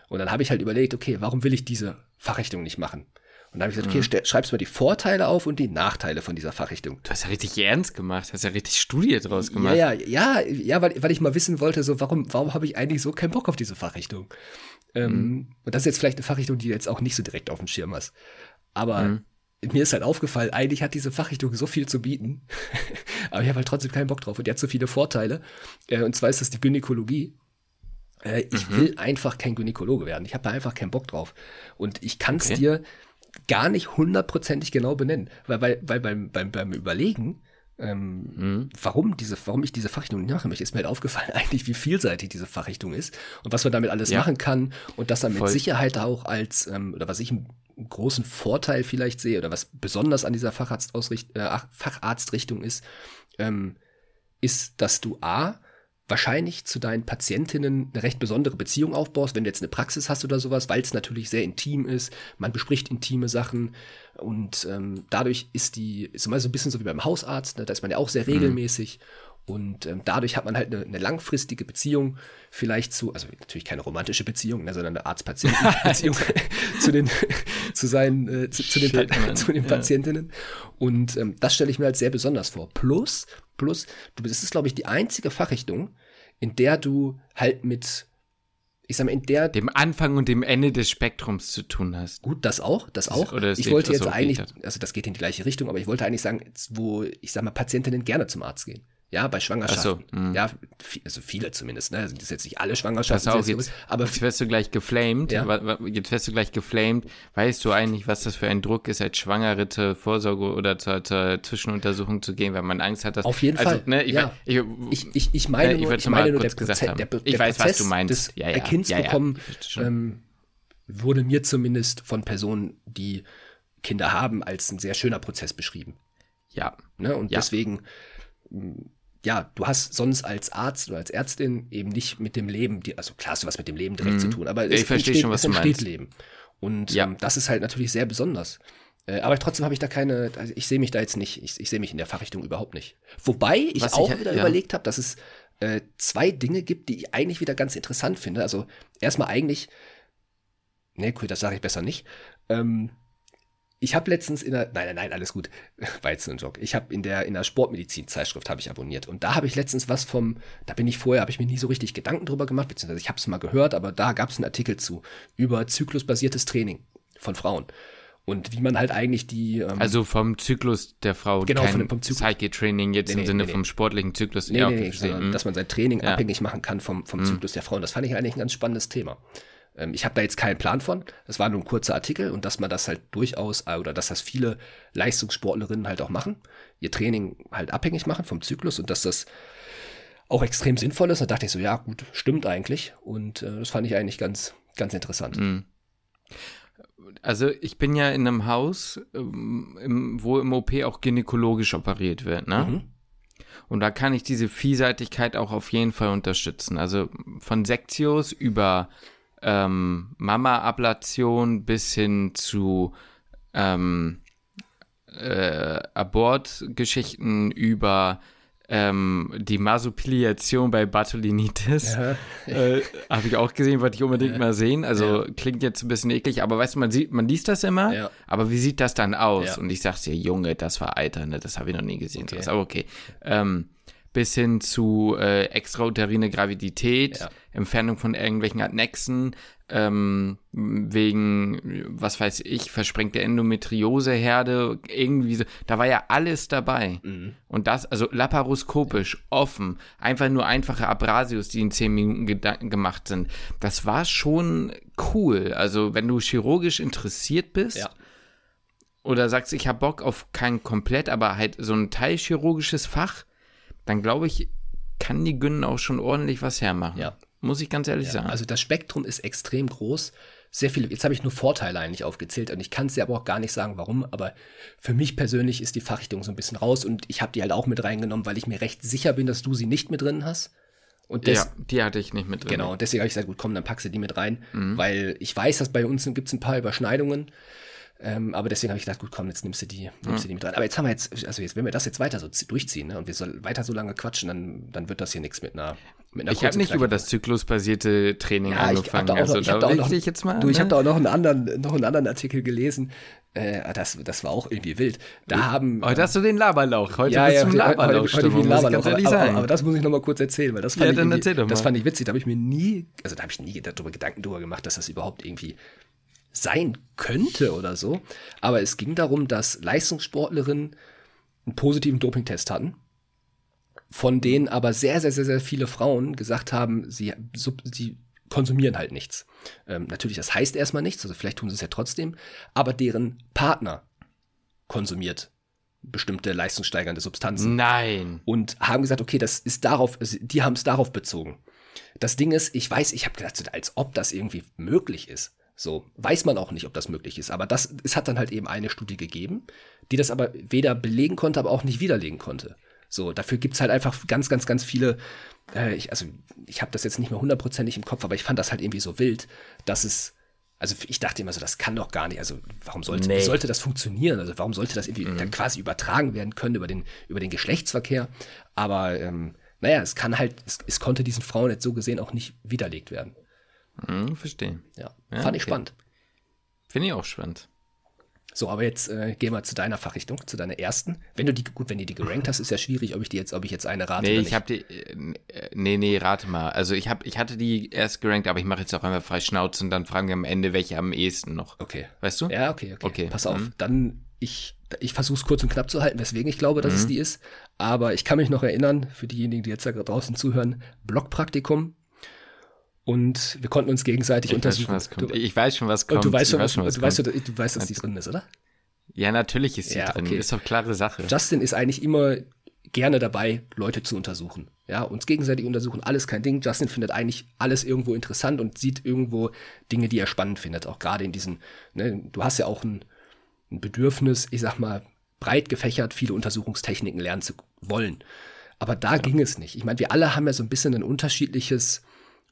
Und dann habe ich halt überlegt, okay, warum will ich diese Fachrichtung nicht machen? Und dann habe ich gesagt, okay, mhm. schreibst mal die Vorteile auf und die Nachteile von dieser Fachrichtung. Du hast ja richtig ernst gemacht, hast ja richtig Studie draus gemacht. Ja, ja, ja, ja weil, weil ich mal wissen wollte, so, warum, warum habe ich eigentlich so keinen Bock auf diese Fachrichtung? Ähm, mhm. Und das ist jetzt vielleicht eine Fachrichtung, die du jetzt auch nicht so direkt auf dem Schirm hast. Aber mhm mir ist halt aufgefallen, eigentlich hat diese Fachrichtung so viel zu bieten, aber ich habe halt trotzdem keinen Bock drauf und die hat so viele Vorteile. Äh, und zwar ist das die Gynäkologie. Äh, ich mhm. will einfach kein Gynäkologe werden. Ich habe da einfach keinen Bock drauf. Und ich kann es okay. dir gar nicht hundertprozentig genau benennen, weil, weil, weil beim, beim, beim Überlegen, ähm, mhm. warum, diese, warum ich diese Fachrichtung nicht machen möchte, ist mir halt aufgefallen, eigentlich, wie vielseitig diese Fachrichtung ist und was man damit alles ja. machen kann und dass dann mit Sicherheit auch als, ähm, oder was ich großen Vorteil vielleicht sehe oder was besonders an dieser Facharztausricht äh, Facharztrichtung ist, ähm, ist, dass du A, wahrscheinlich zu deinen Patientinnen eine recht besondere Beziehung aufbaust, wenn du jetzt eine Praxis hast oder sowas, weil es natürlich sehr intim ist, man bespricht intime Sachen und ähm, dadurch ist die, ist immer so ein bisschen so wie beim Hausarzt, ne, da ist man ja auch sehr mhm. regelmäßig Und ähm, dadurch hat man halt eine, eine, langfristige Beziehung vielleicht zu, also natürlich keine romantische Beziehung, ne, sondern eine Arzt-Patienten-Beziehung zu den, zu seinen, äh, zu, zu, den, Shit, zu den Patientinnen. Und ähm, das stelle ich mir halt sehr besonders vor. Plus, plus, du, das ist, glaube ich, die einzige Fachrichtung, in der du halt mit ich sag mal, in der. Dem Anfang und dem Ende des Spektrums zu tun hast. Gut, das auch, das auch. Oder ich wollte jetzt eigentlich, also das geht in die gleiche Richtung, aber ich wollte eigentlich sagen, wo, ich sag mal, Patientinnen gerne zum Arzt gehen. Ja, bei Schwangerschaften. So, hm. ja, also viele zumindest, ne? Das sind jetzt nicht alle Schwangerschaften. Pass auf, jetzt, aber jetzt wirst du gleich geflamed. Ja. Jetzt wirst du gleich geflamed. Weißt du eigentlich, was das für ein Druck ist, als Schwangere zur Vorsorge oder zur, zur Zwischenuntersuchung zu gehen, weil man Angst hat, dass. Auf jeden also, Fall. Ne, ich, ja. ich, ich, ich, ich meine, nur, ich, meine nur, der, Proze der, der, ich weiß, Prozess was du meinst. des ja, ja. Kinds bekommen ähm, wurde mir zumindest von Personen, die Kinder haben, als ein sehr schöner Prozess beschrieben. Ja. Ne? Und deswegen ja, du hast sonst als Arzt oder als Ärztin eben nicht mit dem Leben, die, also klar hast du was mit dem Leben direkt mhm. zu tun, aber es ich entsteht, schon, was es entsteht Leben. Und ja. ähm, das ist halt natürlich sehr besonders. Äh, aber trotzdem habe ich da keine, also ich sehe mich da jetzt nicht, ich, ich sehe mich in der Fachrichtung überhaupt nicht. Wobei ich was auch ich, wieder ja. überlegt habe, dass es äh, zwei Dinge gibt, die ich eigentlich wieder ganz interessant finde. Also erstmal eigentlich, nee, cool, das sage ich besser nicht. Ähm, ich habe letztens in der, nein, nein, nein, alles gut, war jetzt ein Joke. Ich habe in der, in der Sportmedizin-Zeitschrift habe ich abonniert und da habe ich letztens was vom, da bin ich vorher, habe ich mir nie so richtig Gedanken drüber gemacht, beziehungsweise ich habe es mal gehört, aber da gab es einen Artikel zu über zyklusbasiertes Training von Frauen und wie man halt eigentlich die. Ähm, also vom Zyklus der Frau, genau, kein vom Zyklus. Psyche-Training jetzt nee, im Sinne nee, vom sportlichen Zyklus. Nee, ja, nee, nee, sondern, dass man sein Training ja. abhängig machen kann vom, vom mhm. Zyklus der Frau. Und das fand ich eigentlich ein ganz spannendes Thema. Ähm, ich habe da jetzt keinen Plan von. Das war nur ein kurzer Artikel und dass man das halt durchaus äh, oder dass das viele Leistungssportlerinnen halt auch machen, ihr Training halt abhängig machen vom Zyklus und dass das auch extrem sinnvoll ist. Da dachte ich so, ja gut, stimmt eigentlich und äh, das fand ich eigentlich ganz, ganz interessant. Mhm. Also ich bin ja in einem Haus, ähm, wo im OP auch gynäkologisch operiert wird, ne? Mhm. Und da kann ich diese Vielseitigkeit auch auf jeden Fall unterstützen. Also von Sektios über ähm, Mama-Ablation bis hin zu ähm, äh, Abortgeschichten über ähm, die Masopiliation bei Bartholinitis. Ja. Äh, Habe ich auch gesehen, wollte ich unbedingt ja. mal sehen. Also ja. klingt jetzt ein bisschen eklig, aber weißt du, man sieht, man liest das immer, aber wie sieht das dann aus? Und ich sag's dir, Junge, das war Alter, ne? Das habe ich noch nie gesehen. Okay. Aber okay. Ähm, bis hin zu äh, extrauterine Gravidität, ja. Entfernung von irgendwelchen Adnexen, ähm, wegen, was weiß ich, versprengte Endometrioseherde, irgendwie so. Da war ja alles dabei. Mhm. Und das, also laparoskopisch, offen, einfach nur einfache Abrasius, die in zehn Minuten gemacht sind. Das war schon cool. Also, wenn du chirurgisch interessiert bist, ja. oder sagst, ich habe Bock auf kein komplett, aber halt so ein teilchirurgisches Fach, dann glaube ich, kann die Günnen auch schon ordentlich was hermachen. Ja. Muss ich ganz ehrlich ja, sagen. Also das Spektrum ist extrem groß. Sehr viele, jetzt habe ich nur Vorteile eigentlich aufgezählt und ich kann es dir aber auch gar nicht sagen, warum. Aber für mich persönlich ist die Fachrichtung so ein bisschen raus und ich habe die halt auch mit reingenommen, weil ich mir recht sicher bin, dass du sie nicht mit drin hast. Und des, ja, die hatte ich nicht mit drin. Genau, und deswegen habe ich gesagt, gut, komm, dann packst du die mit rein, mhm. weil ich weiß, dass bei uns gibt es ein paar Überschneidungen. Ähm, aber deswegen habe ich gedacht, gut, komm, jetzt nimmst du die, nimmst du die mit rein. Aber jetzt haben wir jetzt, also jetzt, wenn wir das jetzt weiter so durchziehen, ne, und wir sollen weiter so lange quatschen, dann, dann wird das hier nichts mit einer, mit einer Ich habe nicht über das zyklusbasierte Training ja, angefangen. Ich also, da auch noch, ich jetzt mal. Du, ich ne? habe da auch noch einen anderen, noch einen anderen Artikel gelesen. Äh, das, das war auch irgendwie wild. Da haben. Heute hast du den Laberlauch. Heute ja, bist ja, du Laberlauch. Heute, heute ich Laberlauch. Aber, aber, aber, das muss ich noch mal kurz erzählen, weil das fand, ja, ich, das fand ich witzig. Da habe ich mir nie, also da habe ich nie darüber Gedanken drüber gemacht, dass das überhaupt irgendwie sein könnte oder so. Aber es ging darum, dass Leistungssportlerinnen einen positiven Dopingtest hatten, von denen aber sehr, sehr, sehr, sehr viele Frauen gesagt haben, sie, sie konsumieren halt nichts. Ähm, natürlich, das heißt erstmal nichts, also vielleicht tun sie es ja trotzdem, aber deren Partner konsumiert bestimmte leistungssteigernde Substanzen. Nein. Und haben gesagt, okay, das ist darauf, also die haben es darauf bezogen. Das Ding ist, ich weiß, ich habe gedacht, als ob das irgendwie möglich ist. So, weiß man auch nicht, ob das möglich ist. Aber das, es hat dann halt eben eine Studie gegeben, die das aber weder belegen konnte, aber auch nicht widerlegen konnte. So, dafür gibt es halt einfach ganz, ganz, ganz viele, äh, ich, also ich habe das jetzt nicht mehr hundertprozentig im Kopf, aber ich fand das halt irgendwie so wild, dass es Also ich dachte immer so, das kann doch gar nicht. Also warum sollte, nee. sollte das funktionieren? Also warum sollte das irgendwie mhm. dann quasi übertragen werden können über den, über den Geschlechtsverkehr? Aber ähm, naja, es kann halt, es, es konnte diesen Frauen jetzt so gesehen auch nicht widerlegt werden. Mhm, verstehe. Ja, ja fand okay. ich spannend. Finde ich auch spannend. So, aber jetzt äh, gehen wir zu deiner Fachrichtung, zu deiner ersten. Wenn du die, gut, wenn du die gerankt hast, ist ja schwierig, ob ich die jetzt, ob ich jetzt eine rate. Nee, ich habe die, äh, nee, nee, rate mal. Also ich habe, ich hatte die erst gerankt, aber ich mache jetzt auch einmal frei Schnauze und dann fragen wir am Ende, welche am ehesten noch. Okay. Weißt du? Ja, okay, okay. okay. Pass auf, mhm. dann ich, ich versuche es kurz und knapp zu halten, weswegen ich glaube, dass mhm. es die ist. Aber ich kann mich noch erinnern, für diejenigen, die jetzt da draußen zuhören, Blockpraktikum und wir konnten uns gegenseitig ich untersuchen. Weiß du, ich weiß schon, was kommt. Und du weißt schon, was, schon, was du, weißt, du, du weißt, dass die drin ist, oder? Ja, natürlich ist sie ja, drin. Okay. Ist doch klare Sache. Justin ist eigentlich immer gerne dabei, Leute zu untersuchen. Ja, uns gegenseitig untersuchen, alles kein Ding. Justin findet eigentlich alles irgendwo interessant und sieht irgendwo Dinge, die er spannend findet. Auch gerade in diesen, ne, du hast ja auch ein, ein Bedürfnis, ich sag mal, breit gefächert, viele Untersuchungstechniken lernen zu wollen. Aber da ja. ging es nicht. Ich meine, wir alle haben ja so ein bisschen ein unterschiedliches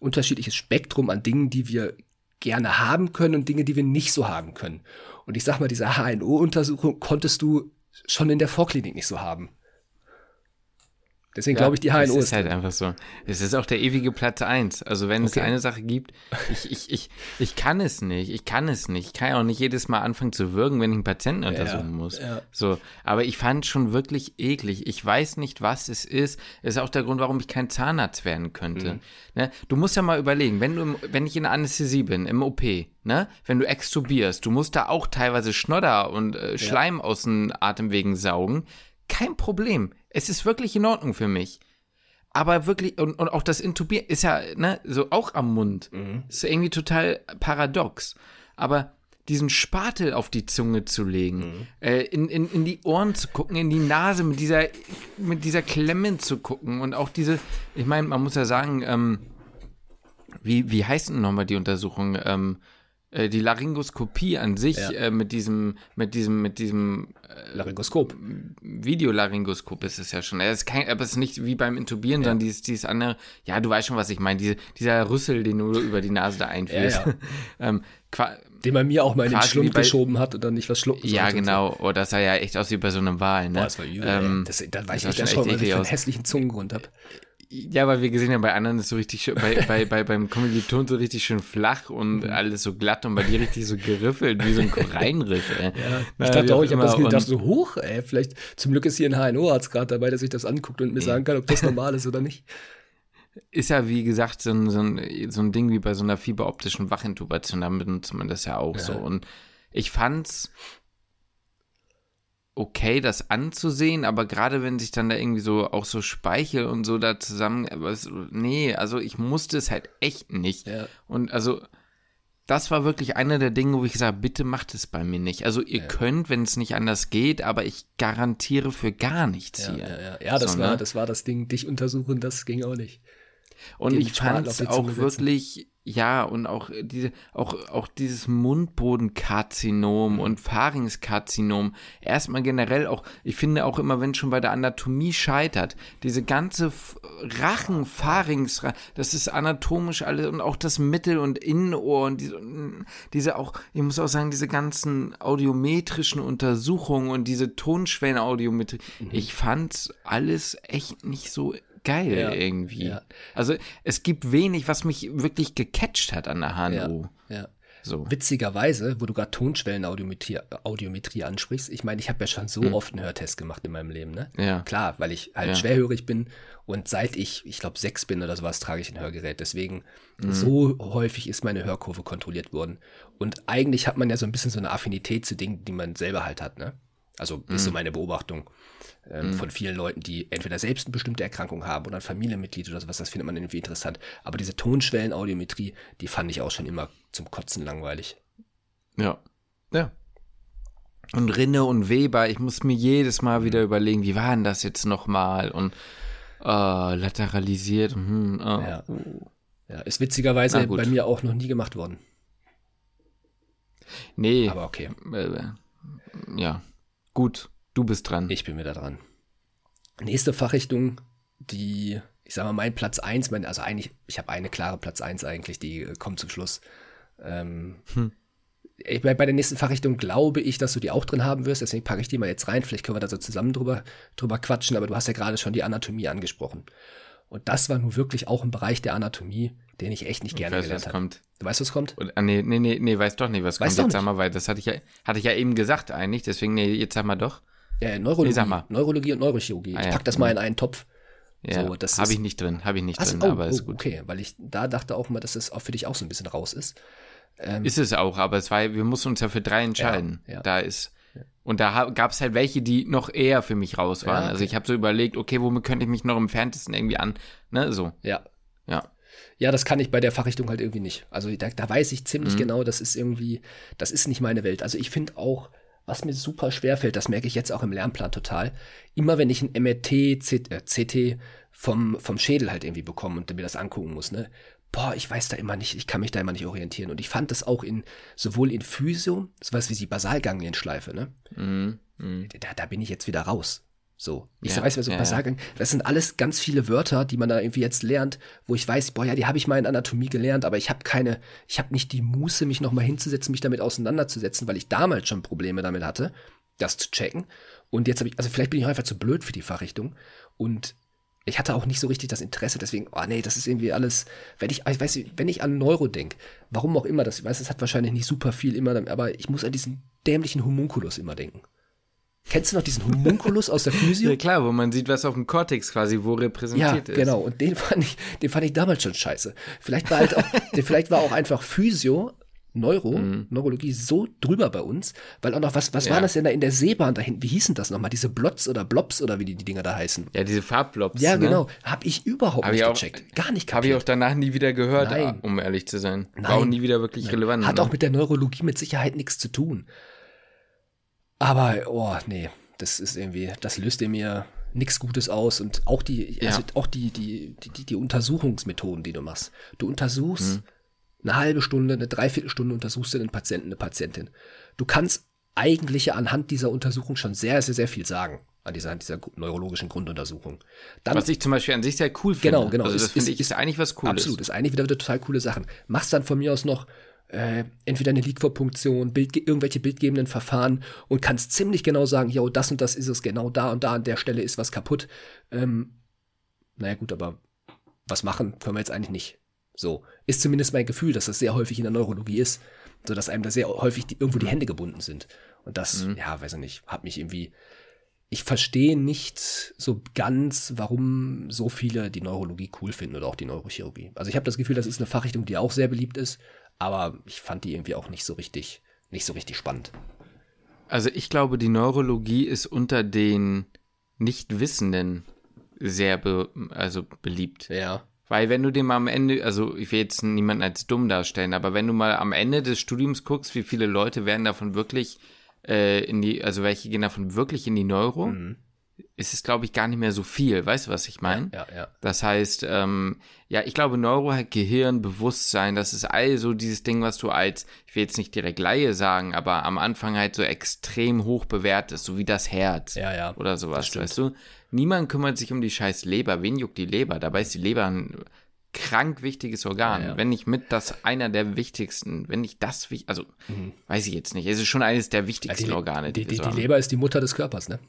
unterschiedliches Spektrum an Dingen, die wir gerne haben können und Dinge, die wir nicht so haben können. Und ich sag mal, diese HNO-Untersuchung konntest du schon in der Vorklinik nicht so haben. Deswegen ja, glaube ich, die HNO ist. Es ist halt einfach so. Es ist auch der ewige Platz 1. Also wenn okay. es eine Sache gibt, ich, ich, ich, ich kann es nicht. Ich kann es nicht. Ich kann ja auch nicht jedes Mal anfangen zu würgen, wenn ich einen Patienten untersuchen ja, muss. Ja. So. Aber ich fand es schon wirklich eklig. Ich weiß nicht, was es ist. Das ist auch der Grund, warum ich kein Zahnarzt werden könnte. Mhm. Ne? Du musst ja mal überlegen, wenn du, wenn ich in der Anästhesie bin, im OP, ne? Wenn du extubierst, du musst da auch teilweise Schnodder und äh, Schleim aus den Atemwegen saugen kein Problem. Es ist wirklich in Ordnung für mich. Aber wirklich, und, und auch das Intubieren ist ja, ne, so auch am Mund. Mhm. Ist irgendwie total paradox. Aber diesen Spatel auf die Zunge zu legen, mhm. äh, in, in, in die Ohren zu gucken, in die Nase mit dieser, mit dieser Klemme zu gucken und auch diese, ich meine, man muss ja sagen, ähm, wie, wie heißt denn nochmal die Untersuchung? Ähm, äh, die Laryngoskopie an sich ja. äh, mit diesem, mit diesem, mit diesem äh, Laryngoskop. Videolaryngoskop ist es ja schon. Es ist kein, aber es ist nicht wie beim Intubieren, ja. sondern dieses, dieses andere, ja, du weißt schon, was ich meine, diese, dieser Rüssel, den du über die Nase da einführst. Ja, ähm, den man mir auch mal in den Schlund geschoben hat und dann nicht was schlucken sollte. Ja, genau. So. Oh, das sah ja echt aus wie bei so einem Wal, ne? Boah, das war übel, ähm, das, Dann war ich echt erstaunt, weil ich einen hässlichen Zungengrund habe. Ja, weil wir gesehen haben, bei anderen ist so richtig schön, bei, bei, bei, beim Kommiliton so richtig schön flach und mhm. alles so glatt und bei dir richtig so geriffelt, wie so ein Korallenriff, ey. Ja, ich dachte auch, ich habe das gedacht, so hoch, ey. Vielleicht, zum Glück ist hier ein HNO-Arzt gerade dabei, der sich das anguckt und mir sagen kann, ob das normal ist oder nicht. Ist ja, wie gesagt, so ein, so ein, so ein Ding wie bei so einer fieberoptischen Wachintubation, da benutzt man das ja auch ja. so. Und ich fand's okay, das anzusehen, aber gerade wenn sich dann da irgendwie so auch so Speichel und so da zusammen, was, nee, also ich musste es halt echt nicht. Ja. Und also das war wirklich einer der Dinge, wo ich gesagt habe, bitte macht es bei mir nicht. Also ihr ja. könnt, wenn es nicht anders geht, aber ich garantiere für gar nichts ja, hier. Ja, das, so, war, ne? das war das Ding, dich untersuchen, das ging auch nicht. Und ich fand es auch wirklich ja, und auch diese, auch, auch dieses Mundbodenkarzinom und Pharynxkarzinom. Erstmal generell auch, ich finde auch immer, wenn schon bei der Anatomie scheitert, diese ganze Rachen, Pharynx, das ist anatomisch alles und auch das Mittel- und Innenohr und diese, diese auch, ich muss auch sagen, diese ganzen audiometrischen Untersuchungen und diese Tonschwellenaudiometrie, mhm. ich fand alles echt nicht so geil ja, irgendwie. Ja. Also es gibt wenig, was mich wirklich gecatcht hat an der HNO. Ja, ja. So. Witzigerweise, wo du gerade Tonschwellenaudiometrie Audiometrie ansprichst, ich meine, ich habe ja schon so hm. oft einen Hörtest gemacht in meinem Leben, ne? Ja. Klar, weil ich halt schwerhörig bin und seit ich, ich glaube, sechs bin oder sowas, trage ich ein Hörgerät. Deswegen, mhm. so häufig ist meine Hörkurve kontrolliert worden. Und eigentlich hat man ja so ein bisschen so eine Affinität zu Dingen, die man selber halt hat, ne? Also ist so mhm. meine Beobachtung ähm, mhm. von vielen Leuten, die entweder selbst eine bestimmte Erkrankung haben oder ein Familienmitglied oder sowas, das findet man irgendwie interessant. Aber diese Tonschwellenaudiometrie, die fand ich auch schon immer zum Kotzen langweilig. Ja. Ja. Und Rinne und Weber, ich muss mir jedes Mal wieder mhm. überlegen, wie war denn das jetzt nochmal? Und äh, lateralisiert. Hm, oh. ja. ja, ist witzigerweise bei mir auch noch nie gemacht worden. Nee. Aber okay. Äh, ja, gut. Du bist dran. Ich bin wieder dran. Nächste Fachrichtung, die, ich sag mal, mein Platz 1, mein, also eigentlich, ich habe eine klare Platz 1 eigentlich, die äh, kommt zum Schluss. Ähm, hm. ich, bei der nächsten Fachrichtung glaube ich, dass du die auch drin haben wirst, deswegen packe ich die mal jetzt rein. Vielleicht können wir da so zusammen drüber, drüber quatschen, aber du hast ja gerade schon die Anatomie angesprochen. Und das war nun wirklich auch ein Bereich der Anatomie, den ich echt nicht gerne weiß, gelernt habe. Du weißt, was kommt? Und, ah, nee, nee, nee, nee, weiß doch nicht, was weißt kommt. Jetzt sag mal, weil das hatte ich ja, hatte ich ja eben gesagt eigentlich, deswegen, nee, jetzt sag mal doch. Ja, Neurologie, nee, sag mal. Neurologie und Neurochirurgie. Ah, ich pack das mal in einen Topf. Ja, so, habe ich nicht drin, habe ich nicht also, drin, oh, aber ist oh, gut. Okay, weil ich da dachte auch mal, dass es auch für dich auch so ein bisschen raus ist. Ähm, ist es auch, aber es war, wir mussten uns ja für drei entscheiden. Ja, ja. Da ist, und da gab es halt welche, die noch eher für mich raus waren. Ja, okay. Also ich habe so überlegt, okay, womit könnte ich mich noch im Ferntesten irgendwie an, ne, so. Ja. Ja. Ja, das kann ich bei der Fachrichtung halt irgendwie nicht. Also da, da weiß ich ziemlich mhm. genau, das ist irgendwie, das ist nicht meine Welt. Also ich finde auch, was mir super schwer fällt, das merke ich jetzt auch im Lernplan total. Immer wenn ich ein MRT, CT äh, vom, vom Schädel halt irgendwie bekomme und mir das angucken muss, ne? Boah, ich weiß da immer nicht, ich kann mich da immer nicht orientieren. Und ich fand das auch in, sowohl in Physio, sowas wie die Basalganglienschleife, ne? Mhm. Mhm. Da, da bin ich jetzt wieder raus. So. Ich ja, weiß, was so ja, Basalgang, das sind alles ganz viele Wörter, die man da irgendwie jetzt lernt, wo ich weiß, boah, ja, die habe ich mal in Anatomie gelernt, aber ich habe keine, ich habe nicht die Muße, mich nochmal hinzusetzen, mich damit auseinanderzusetzen, weil ich damals schon Probleme damit hatte, das zu checken. Und jetzt habe ich, also vielleicht bin ich auch einfach zu blöd für die Fachrichtung. Und ich hatte auch nicht so richtig das Interesse, deswegen, oh nee, das ist irgendwie alles, wenn ich, ich weiß, wenn ich an Neuro denke, warum auch immer, das, ich weiß, das hat wahrscheinlich nicht super viel immer, aber ich muss an diesen dämlichen Homunculus immer denken. Kennst du noch diesen Homunculus aus der Physio? Ja klar, wo man sieht, was auf dem Cortex quasi wo repräsentiert ja, ist. Ja, genau. Und den fand ich, den fand ich damals schon scheiße. Vielleicht war halt auch, vielleicht war auch einfach Physio Neuro, mhm. Neurologie so drüber bei uns, weil auch noch, was, was ja. war das denn da in der Seebahn da hinten? Wie hießen das nochmal? Diese Blots oder Blobs oder wie die, die Dinger da heißen? Ja, diese Farbblobs. Ja, ne? genau. Hab ich überhaupt hab nicht auch, gecheckt. Gar nicht. Habe ich auch danach nie wieder gehört, Nein. um ehrlich zu sein. Nein. War auch nie wieder wirklich Nein. relevant. Hat ne? auch mit der Neurologie mit Sicherheit nichts zu tun. Aber, oh, nee, das ist irgendwie, das löst in mir nichts Gutes aus und auch die, ja. also auch die, die, die, die, Untersuchungsmethoden, die du machst. Du untersuchst mhm eine halbe Stunde, eine Dreiviertelstunde untersuchst du den Patienten, eine Patientin. Du kannst eigentlich ja anhand dieser Untersuchung schon sehr, sehr, sehr viel sagen. An dieser, an dieser neurologischen Grunduntersuchung. Dann, was ich zum Beispiel an sich sehr cool finde. Genau, genau. Also das finde ich ist eigentlich was Cooles. Absolut, ist eigentlich wieder, wieder total coole Sachen. Machst dann von mir aus noch äh, entweder eine Leak-Punktion, Bild, irgendwelche bildgebenden Verfahren und kannst ziemlich genau sagen, jo, das und das ist es, genau da und da an der Stelle ist was kaputt. Ähm, naja gut, aber was machen können wir jetzt eigentlich nicht. So ist zumindest mein Gefühl, dass das sehr häufig in der Neurologie ist, so dass einem da sehr häufig die, irgendwo die Hände gebunden sind. Und das, mhm. ja, weiß ich nicht, hat mich irgendwie. Ich verstehe nicht so ganz, warum so viele die Neurologie cool finden oder auch die Neurochirurgie. Also ich habe das Gefühl, das ist eine Fachrichtung, die auch sehr beliebt ist, aber ich fand die irgendwie auch nicht so richtig, nicht so richtig spannend. Also ich glaube, die Neurologie ist unter den Nichtwissenden sehr be also beliebt. Ja. Weil wenn du dir mal am Ende, also ich will jetzt niemanden als dumm darstellen, aber wenn du mal am Ende des Studiums guckst, wie viele Leute werden davon wirklich äh, in die, also welche gehen davon wirklich in die Neuro, mhm. Ist es, glaube ich, gar nicht mehr so viel. Weißt du, was ich meine? Ja, ja, ja. Das heißt, ähm, ja, ich glaube, Neuro hat Gehirn, Bewusstsein, das ist all so dieses Ding, was du als, ich will jetzt nicht direkt Laie sagen, aber am Anfang halt so extrem hoch bewertest, so wie das Herz. Ja, ja. Oder sowas, weißt du? Niemand kümmert sich um die scheiß Leber. Wen juckt die Leber? Dabei ist die Leber ein krank wichtiges Organ. Ja, ja. Wenn nicht mit das einer der wichtigsten, wenn nicht das also mhm. weiß ich jetzt nicht. Es ist schon eines der wichtigsten ja, die, Organe. Die, die, die, Leber ist die Mutter des Körpers, ne?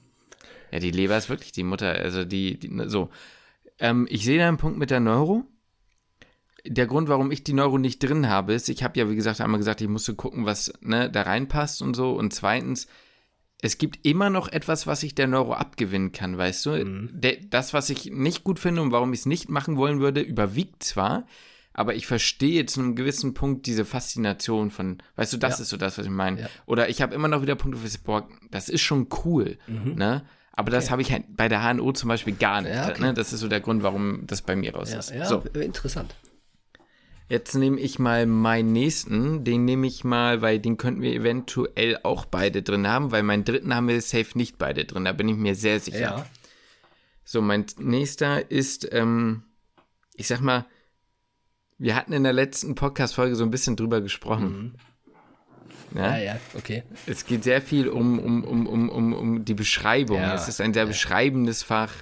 Ja, die Leber ist wirklich die Mutter. Also die, die so. Ähm, ich sehe da einen Punkt mit der Neuro. Der Grund, warum ich die Neuro nicht drin habe, ist, ich habe ja, wie gesagt, einmal gesagt, ich musste gucken, was ne, da reinpasst und so. Und zweitens, es gibt immer noch etwas, was ich der Neuro abgewinnen kann, weißt du? Mhm. De, das, was ich nicht gut finde und warum ich es nicht machen wollen würde, überwiegt zwar, aber ich verstehe zu einem gewissen Punkt diese Faszination von, weißt du, das ja. ist so das, was ich meine. Ja. Oder ich habe immer noch wieder Punkte, wo ich boah, das ist schon cool, mhm. ne? Aber okay. das habe ich halt bei der HNO zum Beispiel gar nicht. Ja, okay. ne? Das ist so der Grund, warum das bei mir raus ist. Ja, so. interessant. Jetzt nehme ich mal meinen nächsten. Den nehme ich mal, weil den könnten wir eventuell auch beide drin haben, weil meinen dritten haben wir safe nicht beide drin. Da bin ich mir sehr sicher. Ja. So, mein nächster ist, ähm, ich sag mal, wir hatten in der letzten Podcast-Folge so ein bisschen drüber gesprochen. Mhm. Ja? ja, ja, okay. Es geht sehr viel um, um, um, um, um, um die Beschreibung. Ja, es ist ein sehr beschreibendes Fach.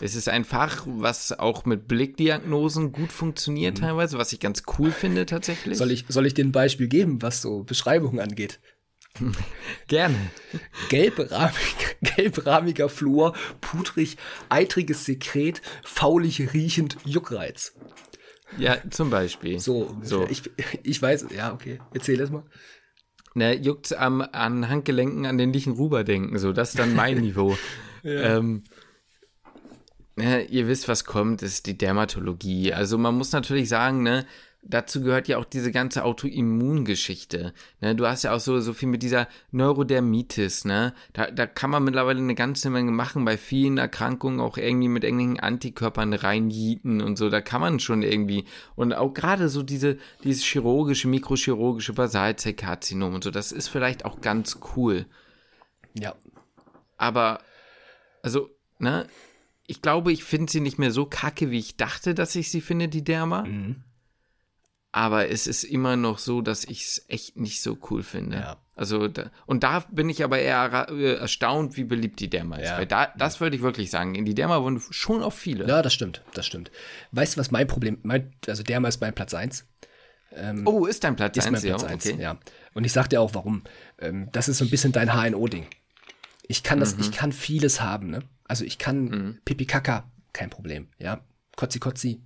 Es ist ein Fach, was auch mit Blickdiagnosen gut funktioniert mhm. teilweise, was ich ganz cool finde tatsächlich. Soll ich, soll ich dir ein Beispiel geben, was so Beschreibungen angeht? Gerne. Gelbrahmig, gelbrahmiger Flur, pudrig, eitriges Sekret, faulig riechend Juckreiz. Ja, zum Beispiel. So, so. Ich, ich weiß, ja, okay. Erzähl das mal. Ne, juckt am, an Handgelenken an den Lichen-Ruber denken, so, das ist dann mein Niveau. ja. ähm, ja, ihr wisst, was kommt, ist die Dermatologie. Also man muss natürlich sagen, ne, dazu gehört ja auch diese ganze Autoimmungeschichte. Ne? Du hast ja auch so, so viel mit dieser Neurodermitis, ne? Da, da kann man mittlerweile eine ganze Menge machen, bei vielen Erkrankungen auch irgendwie mit irgendwelchen Antikörpern reinjieten und so. Da kann man schon irgendwie. Und auch gerade so diese, dieses chirurgische, mikrochirurgische Basalzellkarzinom und so, das ist vielleicht auch ganz cool. Ja. Aber, also, ne? Ich glaube, ich finde sie nicht mehr so kacke, wie ich dachte, dass ich sie finde, die Derma. Mhm aber es ist immer noch so, dass ich es echt nicht so cool finde. Ja. Also da, und da bin ich aber eher äh, erstaunt, wie beliebt die Derma ist. Ja. Weil da, das würde ich wirklich sagen. In die Derma wurden schon auch viele. Ja, das stimmt, das stimmt. Weißt du, was mein Problem, mein, also Derma ist mein Platz 1. Ähm, oh, ist dein Platz 1? Ist mein Platz 1, okay. ja. Und ich sag dir auch, warum. Ähm, das ist so ein bisschen dein HNO-Ding. Ich kann das, mhm. ich kann vieles haben, ne? Also ich kann mhm. Pipi Kaka, kein Problem, ja. Kotzi Kotzi,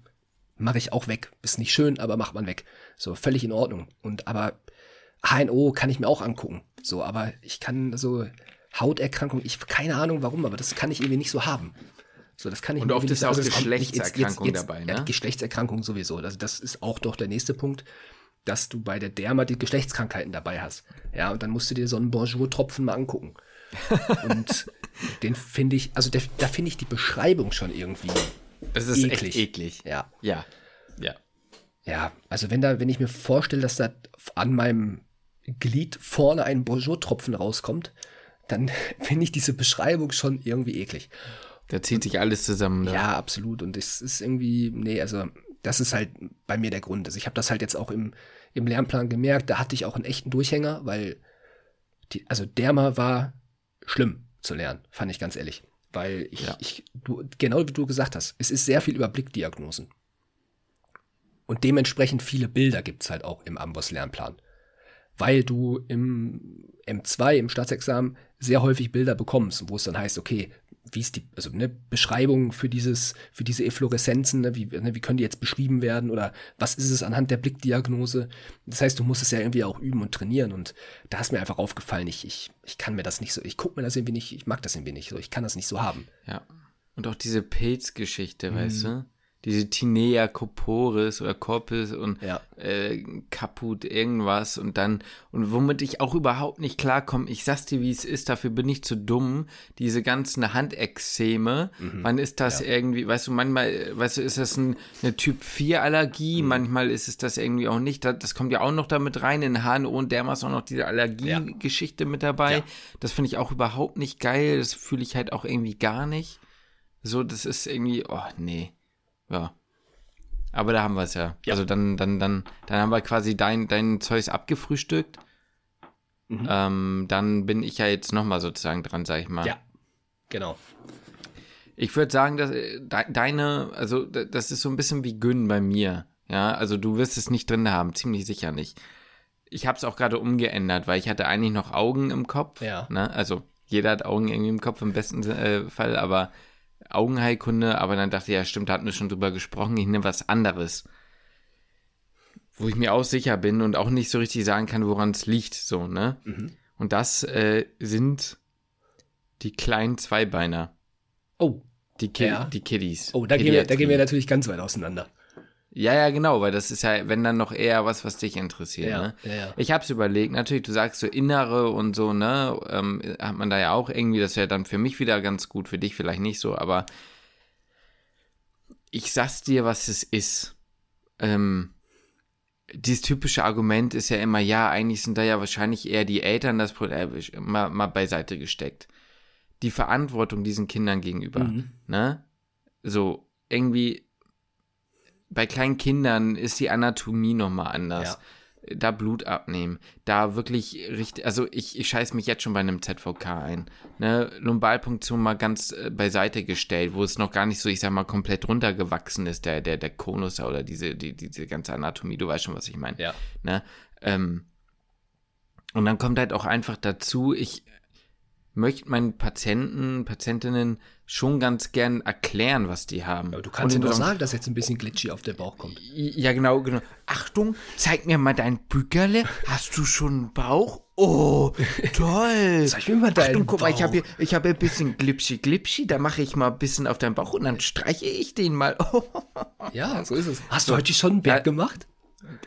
mache ich auch weg. Ist nicht schön, aber macht man weg. So, völlig in Ordnung. Und aber HNO kann ich mir auch angucken. So, aber ich kann so Hauterkrankung, ich keine Ahnung warum, aber das kann ich irgendwie nicht so haben. So, das kann ich Und oft ist auch also Geschlechtserkrankung jetzt, jetzt, dabei, ne? Ja, Geschlechtserkrankung sowieso. Also das ist auch doch der nächste Punkt, dass du bei der Derma die Geschlechtskrankheiten dabei hast. Ja, und dann musst du dir so einen Bonjour-Tropfen mal angucken. und den finde ich, also der, da finde ich die Beschreibung schon irgendwie das ist eklig. echt eklig. Ja. Ja. Ja. Ja, also wenn da, wenn ich mir vorstelle, dass da an meinem Glied vorne ein Bonjour-Tropfen rauskommt, dann finde ich diese Beschreibung schon irgendwie eklig. Da zieht sich alles zusammen. Ne? Ja, absolut. Und es ist irgendwie, nee, also das ist halt bei mir der Grund. Also ich habe das halt jetzt auch im, im Lernplan gemerkt, da hatte ich auch einen echten Durchhänger, weil die, also Derma war schlimm zu lernen, fand ich ganz ehrlich. Weil ich, ja. ich du, genau wie du gesagt hast, es ist sehr viel über Blickdiagnosen. Und dementsprechend viele Bilder gibt es halt auch im Amboss-Lernplan. Weil du im M2, im Staatsexamen, sehr häufig Bilder bekommst, wo es dann heißt, okay, wie ist die, also eine Beschreibung für dieses, für diese Effloreszenzen, ne, wie, ne, wie können die jetzt beschrieben werden oder was ist es anhand der Blickdiagnose? Das heißt, du musst es ja irgendwie auch üben und trainieren und da ist mir einfach aufgefallen, ich, ich, ich kann mir das nicht so, ich gucke mir das irgendwie nicht, ich mag das irgendwie nicht so, ich kann das nicht so haben. Ja. Und auch diese Pilzgeschichte, mhm. weißt du? Diese Tinea corporis oder corpus und ja. äh, Caput irgendwas und dann und womit ich auch überhaupt nicht klarkomme, ich sag's dir, wie es ist, dafür bin ich zu dumm, diese ganzen Handexzeme, mhm. wann ist das ja. irgendwie, weißt du, manchmal, weißt du, ist das ein, eine Typ 4 Allergie, mhm. manchmal ist es das irgendwie auch nicht, das, das kommt ja auch noch damit rein, in HNO und Derma ist auch noch diese Allergiegeschichte ja. mit dabei, das finde ich auch überhaupt nicht geil, das fühle ich halt auch irgendwie gar nicht, so, das ist irgendwie, oh, nee ja. Aber da haben wir es ja. ja. Also dann, dann, dann, dann haben wir quasi dein, dein Zeugs abgefrühstückt. Mhm. Ähm, dann bin ich ja jetzt nochmal sozusagen dran, sag ich mal. Ja, genau. Ich würde sagen, dass äh, deine, also das ist so ein bisschen wie Gün bei mir. Ja, also du wirst es nicht drin haben, ziemlich sicher nicht. Ich habe es auch gerade umgeändert, weil ich hatte eigentlich noch Augen im Kopf. Ja. Ne? Also jeder hat Augen irgendwie im Kopf im besten äh, Fall, aber Augenheilkunde, aber dann dachte ich, ja, stimmt, da hatten wir schon drüber gesprochen, ich nehme was anderes. Wo ich mir auch sicher bin und auch nicht so richtig sagen kann, woran es liegt, so, ne? Mhm. Und das äh, sind die kleinen Zweibeiner. Oh. Die, Ki ja. die Kiddies. Oh, da gehen, wir, da gehen wir natürlich ganz weit auseinander. Ja, ja, genau, weil das ist ja, wenn dann noch eher was, was dich interessiert. Ja, ne? ja, ja. Ich hab's überlegt, natürlich, du sagst so innere und so, ne, ähm, hat man da ja auch irgendwie, das wäre dann für mich wieder ganz gut, für dich vielleicht nicht so, aber ich sag's dir, was es ist. Ähm, dieses typische Argument ist ja immer, ja, eigentlich sind da ja wahrscheinlich eher die Eltern das Problem äh, mal, mal beiseite gesteckt. Die Verantwortung diesen Kindern gegenüber, mhm. ne? So, irgendwie bei kleinen Kindern ist die Anatomie nochmal anders. Ja. da Blut abnehmen, da wirklich richtig, also ich, ich scheiß mich jetzt schon bei einem ZVK ein. Ne, Lumbalpunktion mal ganz äh, beiseite gestellt, wo es noch gar nicht so, ich sag mal, komplett runtergewachsen ist, der, der, der Konus oder diese, die, diese ganze Anatomie, du weißt schon, was ich meine. Ja. Ne? Ähm, und dann kommt halt auch einfach dazu, ich möchte meinen Patienten, Patientinnen schon ganz gern erklären, was die haben. Aber du kannst ihnen doch sagen, dass jetzt ein bisschen glitchy auf der Bauch kommt. Ja, genau, genau. Achtung, zeig mir mal dein Bückerle. Hast du schon einen Bauch? Oh, toll. Zeig mir mal deinen Achtung, guck mal, ich habe hier, ich hab hier ein bisschen glitschy glitschy. Da mache ich mal ein bisschen auf deinen Bauch und dann streiche ich den mal. ja, so ist es. Hast du heute schon ein Berg ja, gemacht?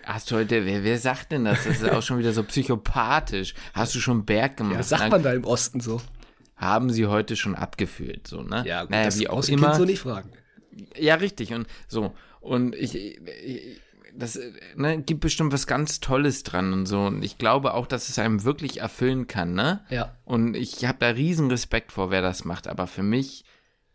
Hast du heute, wer, wer sagt denn das? Das ist auch schon wieder so psychopathisch. Hast du schon Berg gemacht? Ja, was sagt man da im Osten so? Haben sie heute schon abgefühlt, so, ne? Ja, gut, naja, das wie auch immer. so nicht fragen. Ja, richtig. Und so. Und ich, ich das ne, gibt bestimmt was ganz Tolles dran und so. Und ich glaube auch, dass es einem wirklich erfüllen kann, ne? Ja. Und ich habe da riesen Respekt vor, wer das macht. Aber für mich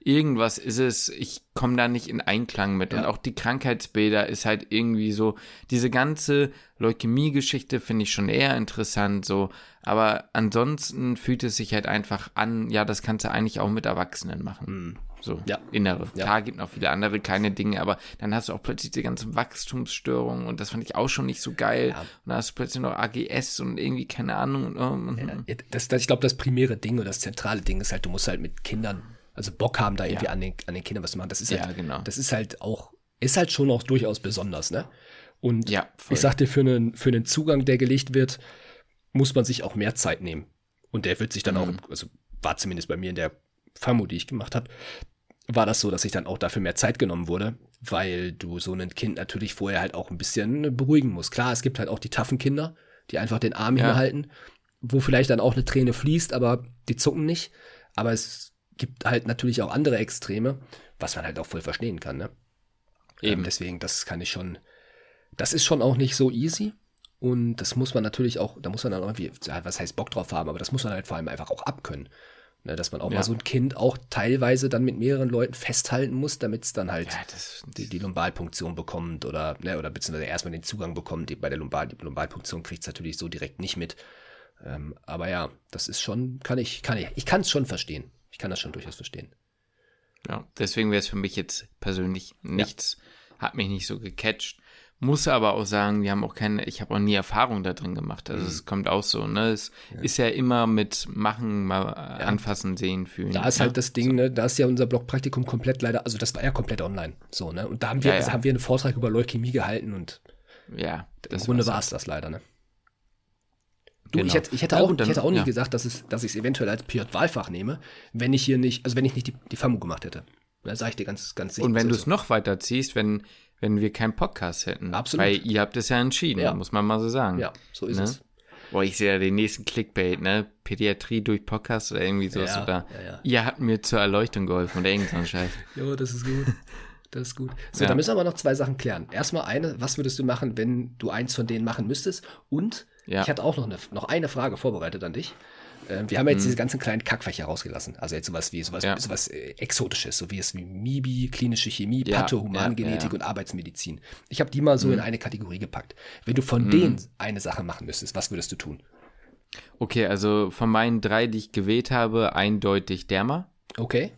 irgendwas ist es, ich komme da nicht in Einklang mit. Ja. Und auch die Krankheitsbilder ist halt irgendwie so, diese ganze Leukämie-Geschichte finde ich schon eher interessant, so. Aber ansonsten fühlt es sich halt einfach an, ja, das kannst du eigentlich auch mit Erwachsenen machen. Mhm. So, ja. innere. Ja. Klar, gibt noch viele andere kleine Dinge, aber dann hast du auch plötzlich die ganzen Wachstumsstörungen und das fand ich auch schon nicht so geil. Ja. Und dann hast du plötzlich noch AGS und irgendwie keine Ahnung. Und, oh, ja, das, das, ich glaube, das primäre Ding oder das zentrale Ding ist halt, du musst halt mit Kindern also Bock haben, da irgendwie ja. an, den, an den Kindern was zu machen. Das ist halt, ja, genau. das ist halt auch, ist halt schon auch durchaus besonders, ne? Und ja, ich sagte, für einen, für einen Zugang, der gelegt wird, muss man sich auch mehr Zeit nehmen. Und der wird sich dann mhm. auch, also war zumindest bei mir in der FAMU, die ich gemacht habe, war das so, dass ich dann auch dafür mehr Zeit genommen wurde, weil du so ein Kind natürlich vorher halt auch ein bisschen beruhigen musst. Klar, es gibt halt auch die taffen Kinder, die einfach den Arm ja. hinhalten, wo vielleicht dann auch eine Träne fließt, aber die zucken nicht. Aber es gibt halt natürlich auch andere Extreme, was man halt auch voll verstehen kann, ne? Ähm, Eben. Ähm, deswegen, das kann ich schon, das ist schon auch nicht so easy. Und das muss man natürlich auch, da muss man dann irgendwie, was heißt Bock drauf haben, aber das muss man halt vor allem einfach auch abkönnen. Ne, dass man auch ja. mal so ein Kind auch teilweise dann mit mehreren Leuten festhalten muss, damit es dann halt ja, das, die, die Lumbalpunktion bekommt oder, ne, oder beziehungsweise erstmal den Zugang bekommt. Bei der Lumbal, Lumbalpunktion kriegt es natürlich so direkt nicht mit. Ähm, aber ja, das ist schon, kann ich, kann ich, ich kann es schon verstehen. Ich kann das schon durchaus verstehen. Ja, deswegen wäre es für mich jetzt persönlich nichts, ja. hat mich nicht so gecatcht. Muss aber auch sagen, wir haben auch keine, ich habe auch nie Erfahrung da drin gemacht. Also mhm. es kommt auch so, ne? Es ja. ist ja immer mit machen, mal ja. anfassen, sehen, fühlen. Da ist halt das Ding, so. ne? Da ist ja unser Blogpraktikum komplett leider, also das war ja komplett online. So, ne? Und da haben wir, also haben wir einen Vortrag über Leukämie gehalten und ja, im Grunde war es das leider, ne? Du, genau. ich, hätte, ich, hätte auch, dann, ich hätte auch nie ja. gesagt, dass, es, dass ich es eventuell als PJ-Wahlfach nehme, wenn ich hier nicht, also wenn ich nicht die, die FAMU gemacht hätte. Da sage ich dir ganz, ganz sicher. Und wenn du es noch weiter ziehst, wenn, wenn wir keinen Podcast hätten. Absolut. Weil ihr habt es ja entschieden, ja. muss man mal so sagen. Ja, so ist ne? es. Boah, ich sehe ja den nächsten Clickbait, ne? Pädiatrie durch Podcast oder irgendwie sowas. Ja, oder ja, ja. ihr habt mir zur Erleuchtung geholfen oder irgend so ein Scheiß. jo, das ist gut. Das ist gut. So, ja. da müssen wir aber noch zwei Sachen klären. Erstmal eine, was würdest du machen, wenn du eins von denen machen müsstest? Und ja. Ich hatte auch noch eine, noch eine Frage vorbereitet an dich. Ähm, wir haben jetzt mhm. diese ganzen kleinen Kackfächer rausgelassen. Also jetzt sowas wie sowas, ja. sowas äh, Exotisches, so wie es wie MIBI, klinische Chemie, ja, Patho, Humangenetik und Arbeitsmedizin. Ich habe die mal so mhm. in eine Kategorie gepackt. Wenn du von mhm. denen eine Sache machen müsstest, was würdest du tun? Okay, also von meinen drei, die ich gewählt habe, eindeutig Derma. Okay.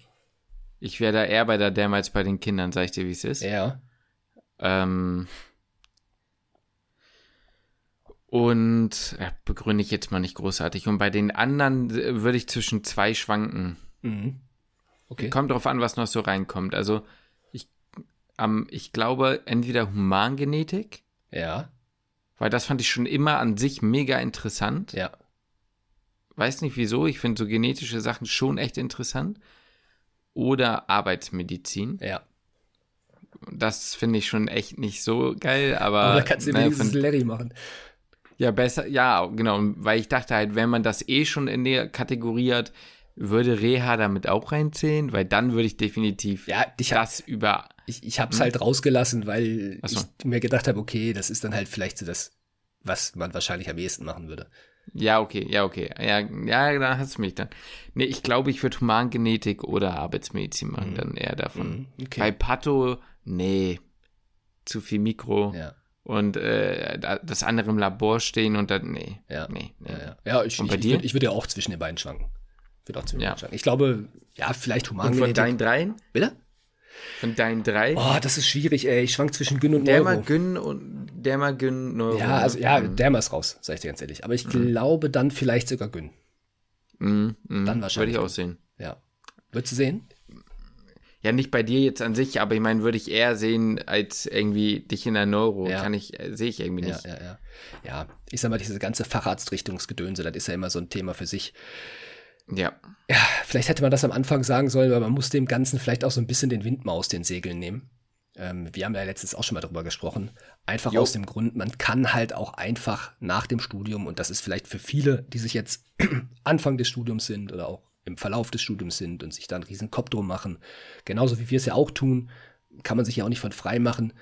Ich wäre da eher bei der Derma als bei den Kindern, sag ich dir, wie es ist. Ja. Ähm, und ja, begründe ich jetzt mal nicht großartig. Und bei den anderen äh, würde ich zwischen zwei schwanken. Mhm. Okay. Kommt drauf an, was noch so reinkommt. Also ich, ähm, ich glaube, entweder Humangenetik. Ja. Weil das fand ich schon immer an sich mega interessant. Ja. Weiß nicht wieso, ich finde so genetische Sachen schon echt interessant. Oder Arbeitsmedizin. Ja. Das finde ich schon echt nicht so geil, aber. Aber da kannst du wenigstens Larry machen. Ja, besser, ja, genau, weil ich dachte halt, wenn man das eh schon in der Kategorie hat, würde Reha damit auch reinzählen, weil dann würde ich definitiv ja, ich das hab, über. Ich, ich habe es hm? halt rausgelassen, weil so. ich mir gedacht habe, okay, das ist dann halt vielleicht so das, was man wahrscheinlich am ehesten machen würde. Ja, okay, ja, okay. Ja, ja da hast du mich dann. Nee, ich glaube, ich würde Humangenetik oder Arbeitsmedizin machen, mhm. dann eher davon. Mhm, okay. Bei Patho, nee, zu viel Mikro. Ja und äh, das andere im Labor stehen und dann, nee. Ja, nee, nee. ja, ja. ja ich, ich, ich, ich würde ja auch zwischen den beiden schwanken. Würde auch zwischen den beiden schwanken. Ich glaube, ja, vielleicht Humangenetik. Und von deinen dreien? Bitte? Von deinen drei? Oh, das ist schwierig, ey. Ich schwank zwischen Gyn und Derma, Neuro. Gyn und Derma, Gyn, Neuro. Ja, also ja, mhm. Derma ist raus, sag ich dir ganz ehrlich. Aber ich mhm. glaube dann vielleicht sogar Gyn. Mhm, mh. Dann wahrscheinlich. Würde ich auch sehen. Ja. Würdest du sehen? Ja, nicht bei dir jetzt an sich, aber ich meine, würde ich eher sehen als irgendwie dich in der Neuro. Ja. Kann ich, äh, sehe ich irgendwie nicht. Ja, ja, ja. Ja, ich sag mal, diese ganze Facharztrichtungsgedönse, das ist ja immer so ein Thema für sich. Ja. Ja, vielleicht hätte man das am Anfang sagen sollen, weil man muss dem Ganzen vielleicht auch so ein bisschen den Wind mal aus den Segeln nehmen. Ähm, wir haben ja letztens auch schon mal darüber gesprochen. Einfach jo. aus dem Grund, man kann halt auch einfach nach dem Studium, und das ist vielleicht für viele, die sich jetzt Anfang des Studiums sind oder auch im Verlauf des Studiums sind und sich da einen riesen Kopf drum machen, genauso wie wir es ja auch tun, kann man sich ja auch nicht von frei machen.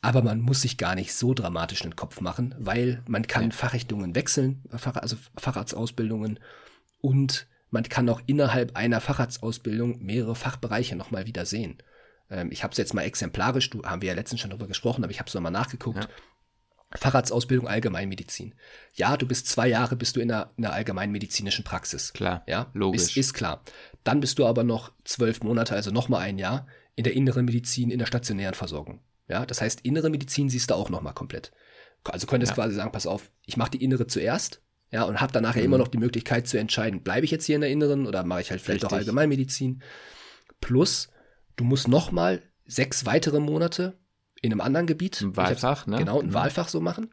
Aber man muss sich gar nicht so dramatisch einen Kopf machen, weil man kann ja. Fachrichtungen wechseln, also Facharztausbildungen und man kann auch innerhalb einer Facharztausbildung mehrere Fachbereiche nochmal wieder sehen. Ähm, ich habe es jetzt mal exemplarisch, du haben wir ja letztens schon darüber gesprochen, aber ich habe es nochmal nachgeguckt. Ja. Facharztausbildung Allgemeinmedizin. Ja, du bist zwei Jahre, bist du in einer, in einer allgemeinmedizinischen Praxis. Klar. Ja, logisch. Ist, ist klar. Dann bist du aber noch zwölf Monate, also nochmal ein Jahr, in der inneren Medizin, in der stationären Versorgung. Ja, das heißt, innere Medizin siehst du auch nochmal komplett. Also könntest ja. quasi sagen, pass auf, ich mache die innere zuerst, ja, und habe danach mhm. ja immer noch die Möglichkeit zu entscheiden, bleibe ich jetzt hier in der Inneren oder mache ich halt vielleicht Richtig. auch Allgemeinmedizin. Plus, du musst noch mal sechs weitere Monate in einem anderen Gebiet. Ein Wahlfach, ne? Genau, ein mhm. Wahlfach so machen.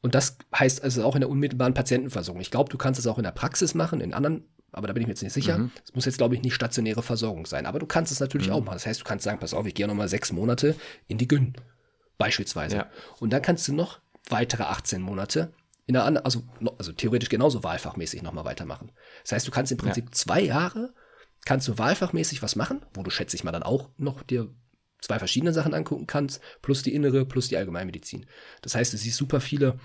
Und das heißt also auch in der unmittelbaren Patientenversorgung. Ich glaube, du kannst es auch in der Praxis machen, in anderen, aber da bin ich mir jetzt nicht sicher. Mhm. Es mhm. muss jetzt, glaube ich, nicht stationäre Versorgung sein. Aber du kannst es natürlich mhm. auch machen. Das heißt, du kannst sagen, pass auf, ich gehe noch mal sechs Monate in die Gyn, beispielsweise. Ja. Und dann kannst du noch weitere 18 Monate in einer anderen, also, also theoretisch genauso wahlfachmäßig nochmal weitermachen. Das heißt, du kannst im Prinzip ja. zwei Jahre, kannst du wahlfachmäßig was machen, wo du schätze ich mal dann auch noch dir zwei verschiedene Sachen angucken kannst, plus die innere, plus die Allgemeinmedizin. Das heißt, du siehst super viele,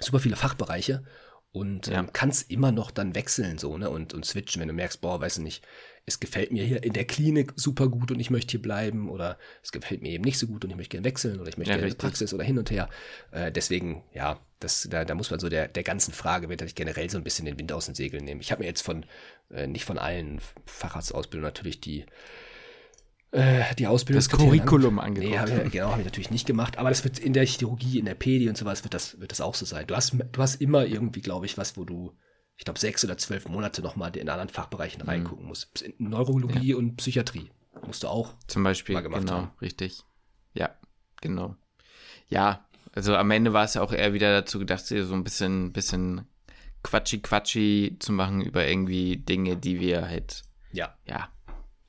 super viele Fachbereiche und ja. ähm, kannst immer noch dann wechseln so, ne, und, und switchen, wenn du merkst, boah, weißt du nicht, es gefällt mir hier in der Klinik super gut und ich möchte hier bleiben oder es gefällt mir eben nicht so gut und ich möchte gerne wechseln oder ich möchte ja, gerne in die Praxis oder hin und her. Äh, deswegen, ja, das, da, da muss man so der, der ganzen Frage wird ich generell so ein bisschen den Wind aus den Segeln nehmen. Ich habe mir jetzt von, äh, nicht von allen Facharztausbildungen natürlich die äh, die Ausbildung. Das Curriculum an, angeguckt. Nee, hab ich, genau, habe ich natürlich nicht gemacht. Aber das wird in der Chirurgie, in der Pedi und sowas wird das, wird das auch so sein. Du hast, du hast immer irgendwie, glaube ich, was, wo du ich glaube, sechs oder zwölf Monate nochmal in anderen Fachbereichen mhm. reingucken muss. In Neurologie ja. und Psychiatrie musst du auch zum Beispiel mal gemacht genau, haben. richtig. Ja, genau. Ja, also am Ende war es ja auch eher wieder dazu gedacht, so ein bisschen, bisschen quatschi quatschi zu machen über irgendwie Dinge, die wir halt ja, ja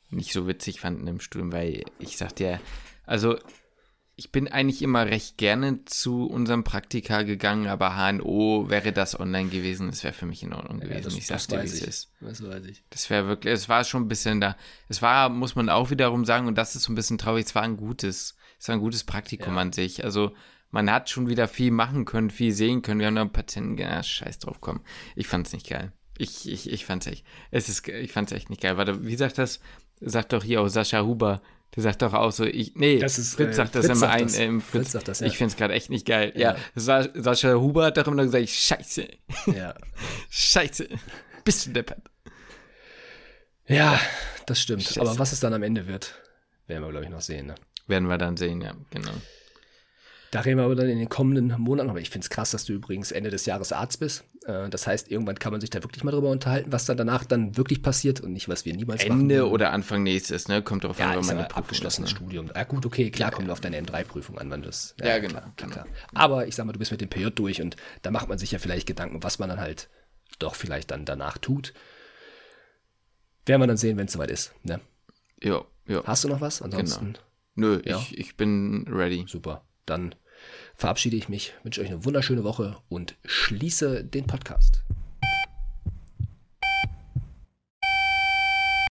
nicht so witzig fanden im Studium, weil ich sagte ja, also ich bin eigentlich immer recht gerne zu unserem Praktika gegangen, aber HNO wäre das online gewesen, das wäre für mich in Ordnung gewesen. Ja, das, ich sag's dir, wie es ist. Das weiß ich. Das wäre wirklich, es war schon ein bisschen da. Es war, muss man auch wiederum sagen, und das ist so ein bisschen traurig, es war ein gutes, es war ein gutes Praktikum ja. an sich. Also man hat schon wieder viel machen können, viel sehen können. Wir haben da Patienten, ja, scheiß drauf kommen. Ich fand's nicht geil. Ich, ich, ich fand's echt, es ist, ich fand's echt nicht geil. Warte, wie sagt das? Sagt doch hier auch Sascha Huber, der sagt doch auch so, ich, nee, das ist, Fritz sagt äh, das Fritz immer ein, ähm, Fritz, Fritz sagt das, ja. Ich finde es gerade echt nicht geil. Ja, ja Sascha Huber hat doch immer gesagt, scheiße. Ja. scheiße. Bist du deppert. Ja, das stimmt. Scheiße. Aber was es dann am Ende wird, werden wir, glaube ich, noch sehen. Ne? Werden wir dann sehen, ja, genau. Da reden wir aber dann in den kommenden Monaten. Aber ich finde es krass, dass du übrigens Ende des Jahres Arzt bist. Äh, das heißt, irgendwann kann man sich da wirklich mal drüber unterhalten, was dann danach dann wirklich passiert und nicht, was wir niemals Ende machen. oder Anfang nächstes, ne? Kommt darauf ja, an, wann meine abgeschlossenes ne? Studium. Ja, gut, okay, klar, ja, kommt ja. auf deine M3-Prüfung an, wann das. Ja, ja genau, klar, genau. Klar. Aber ich sag mal, du bist mit dem PJ durch und da macht man sich ja vielleicht Gedanken, was man dann halt doch vielleicht dann danach tut. Werden wir dann sehen, wenn es soweit ist. Ne? Ja, ja. Hast du noch was? Ansonsten. Genau. Nö, ich, ich bin ready. Super. Dann verabschiede ich mich, wünsche euch eine wunderschöne Woche und schließe den Podcast.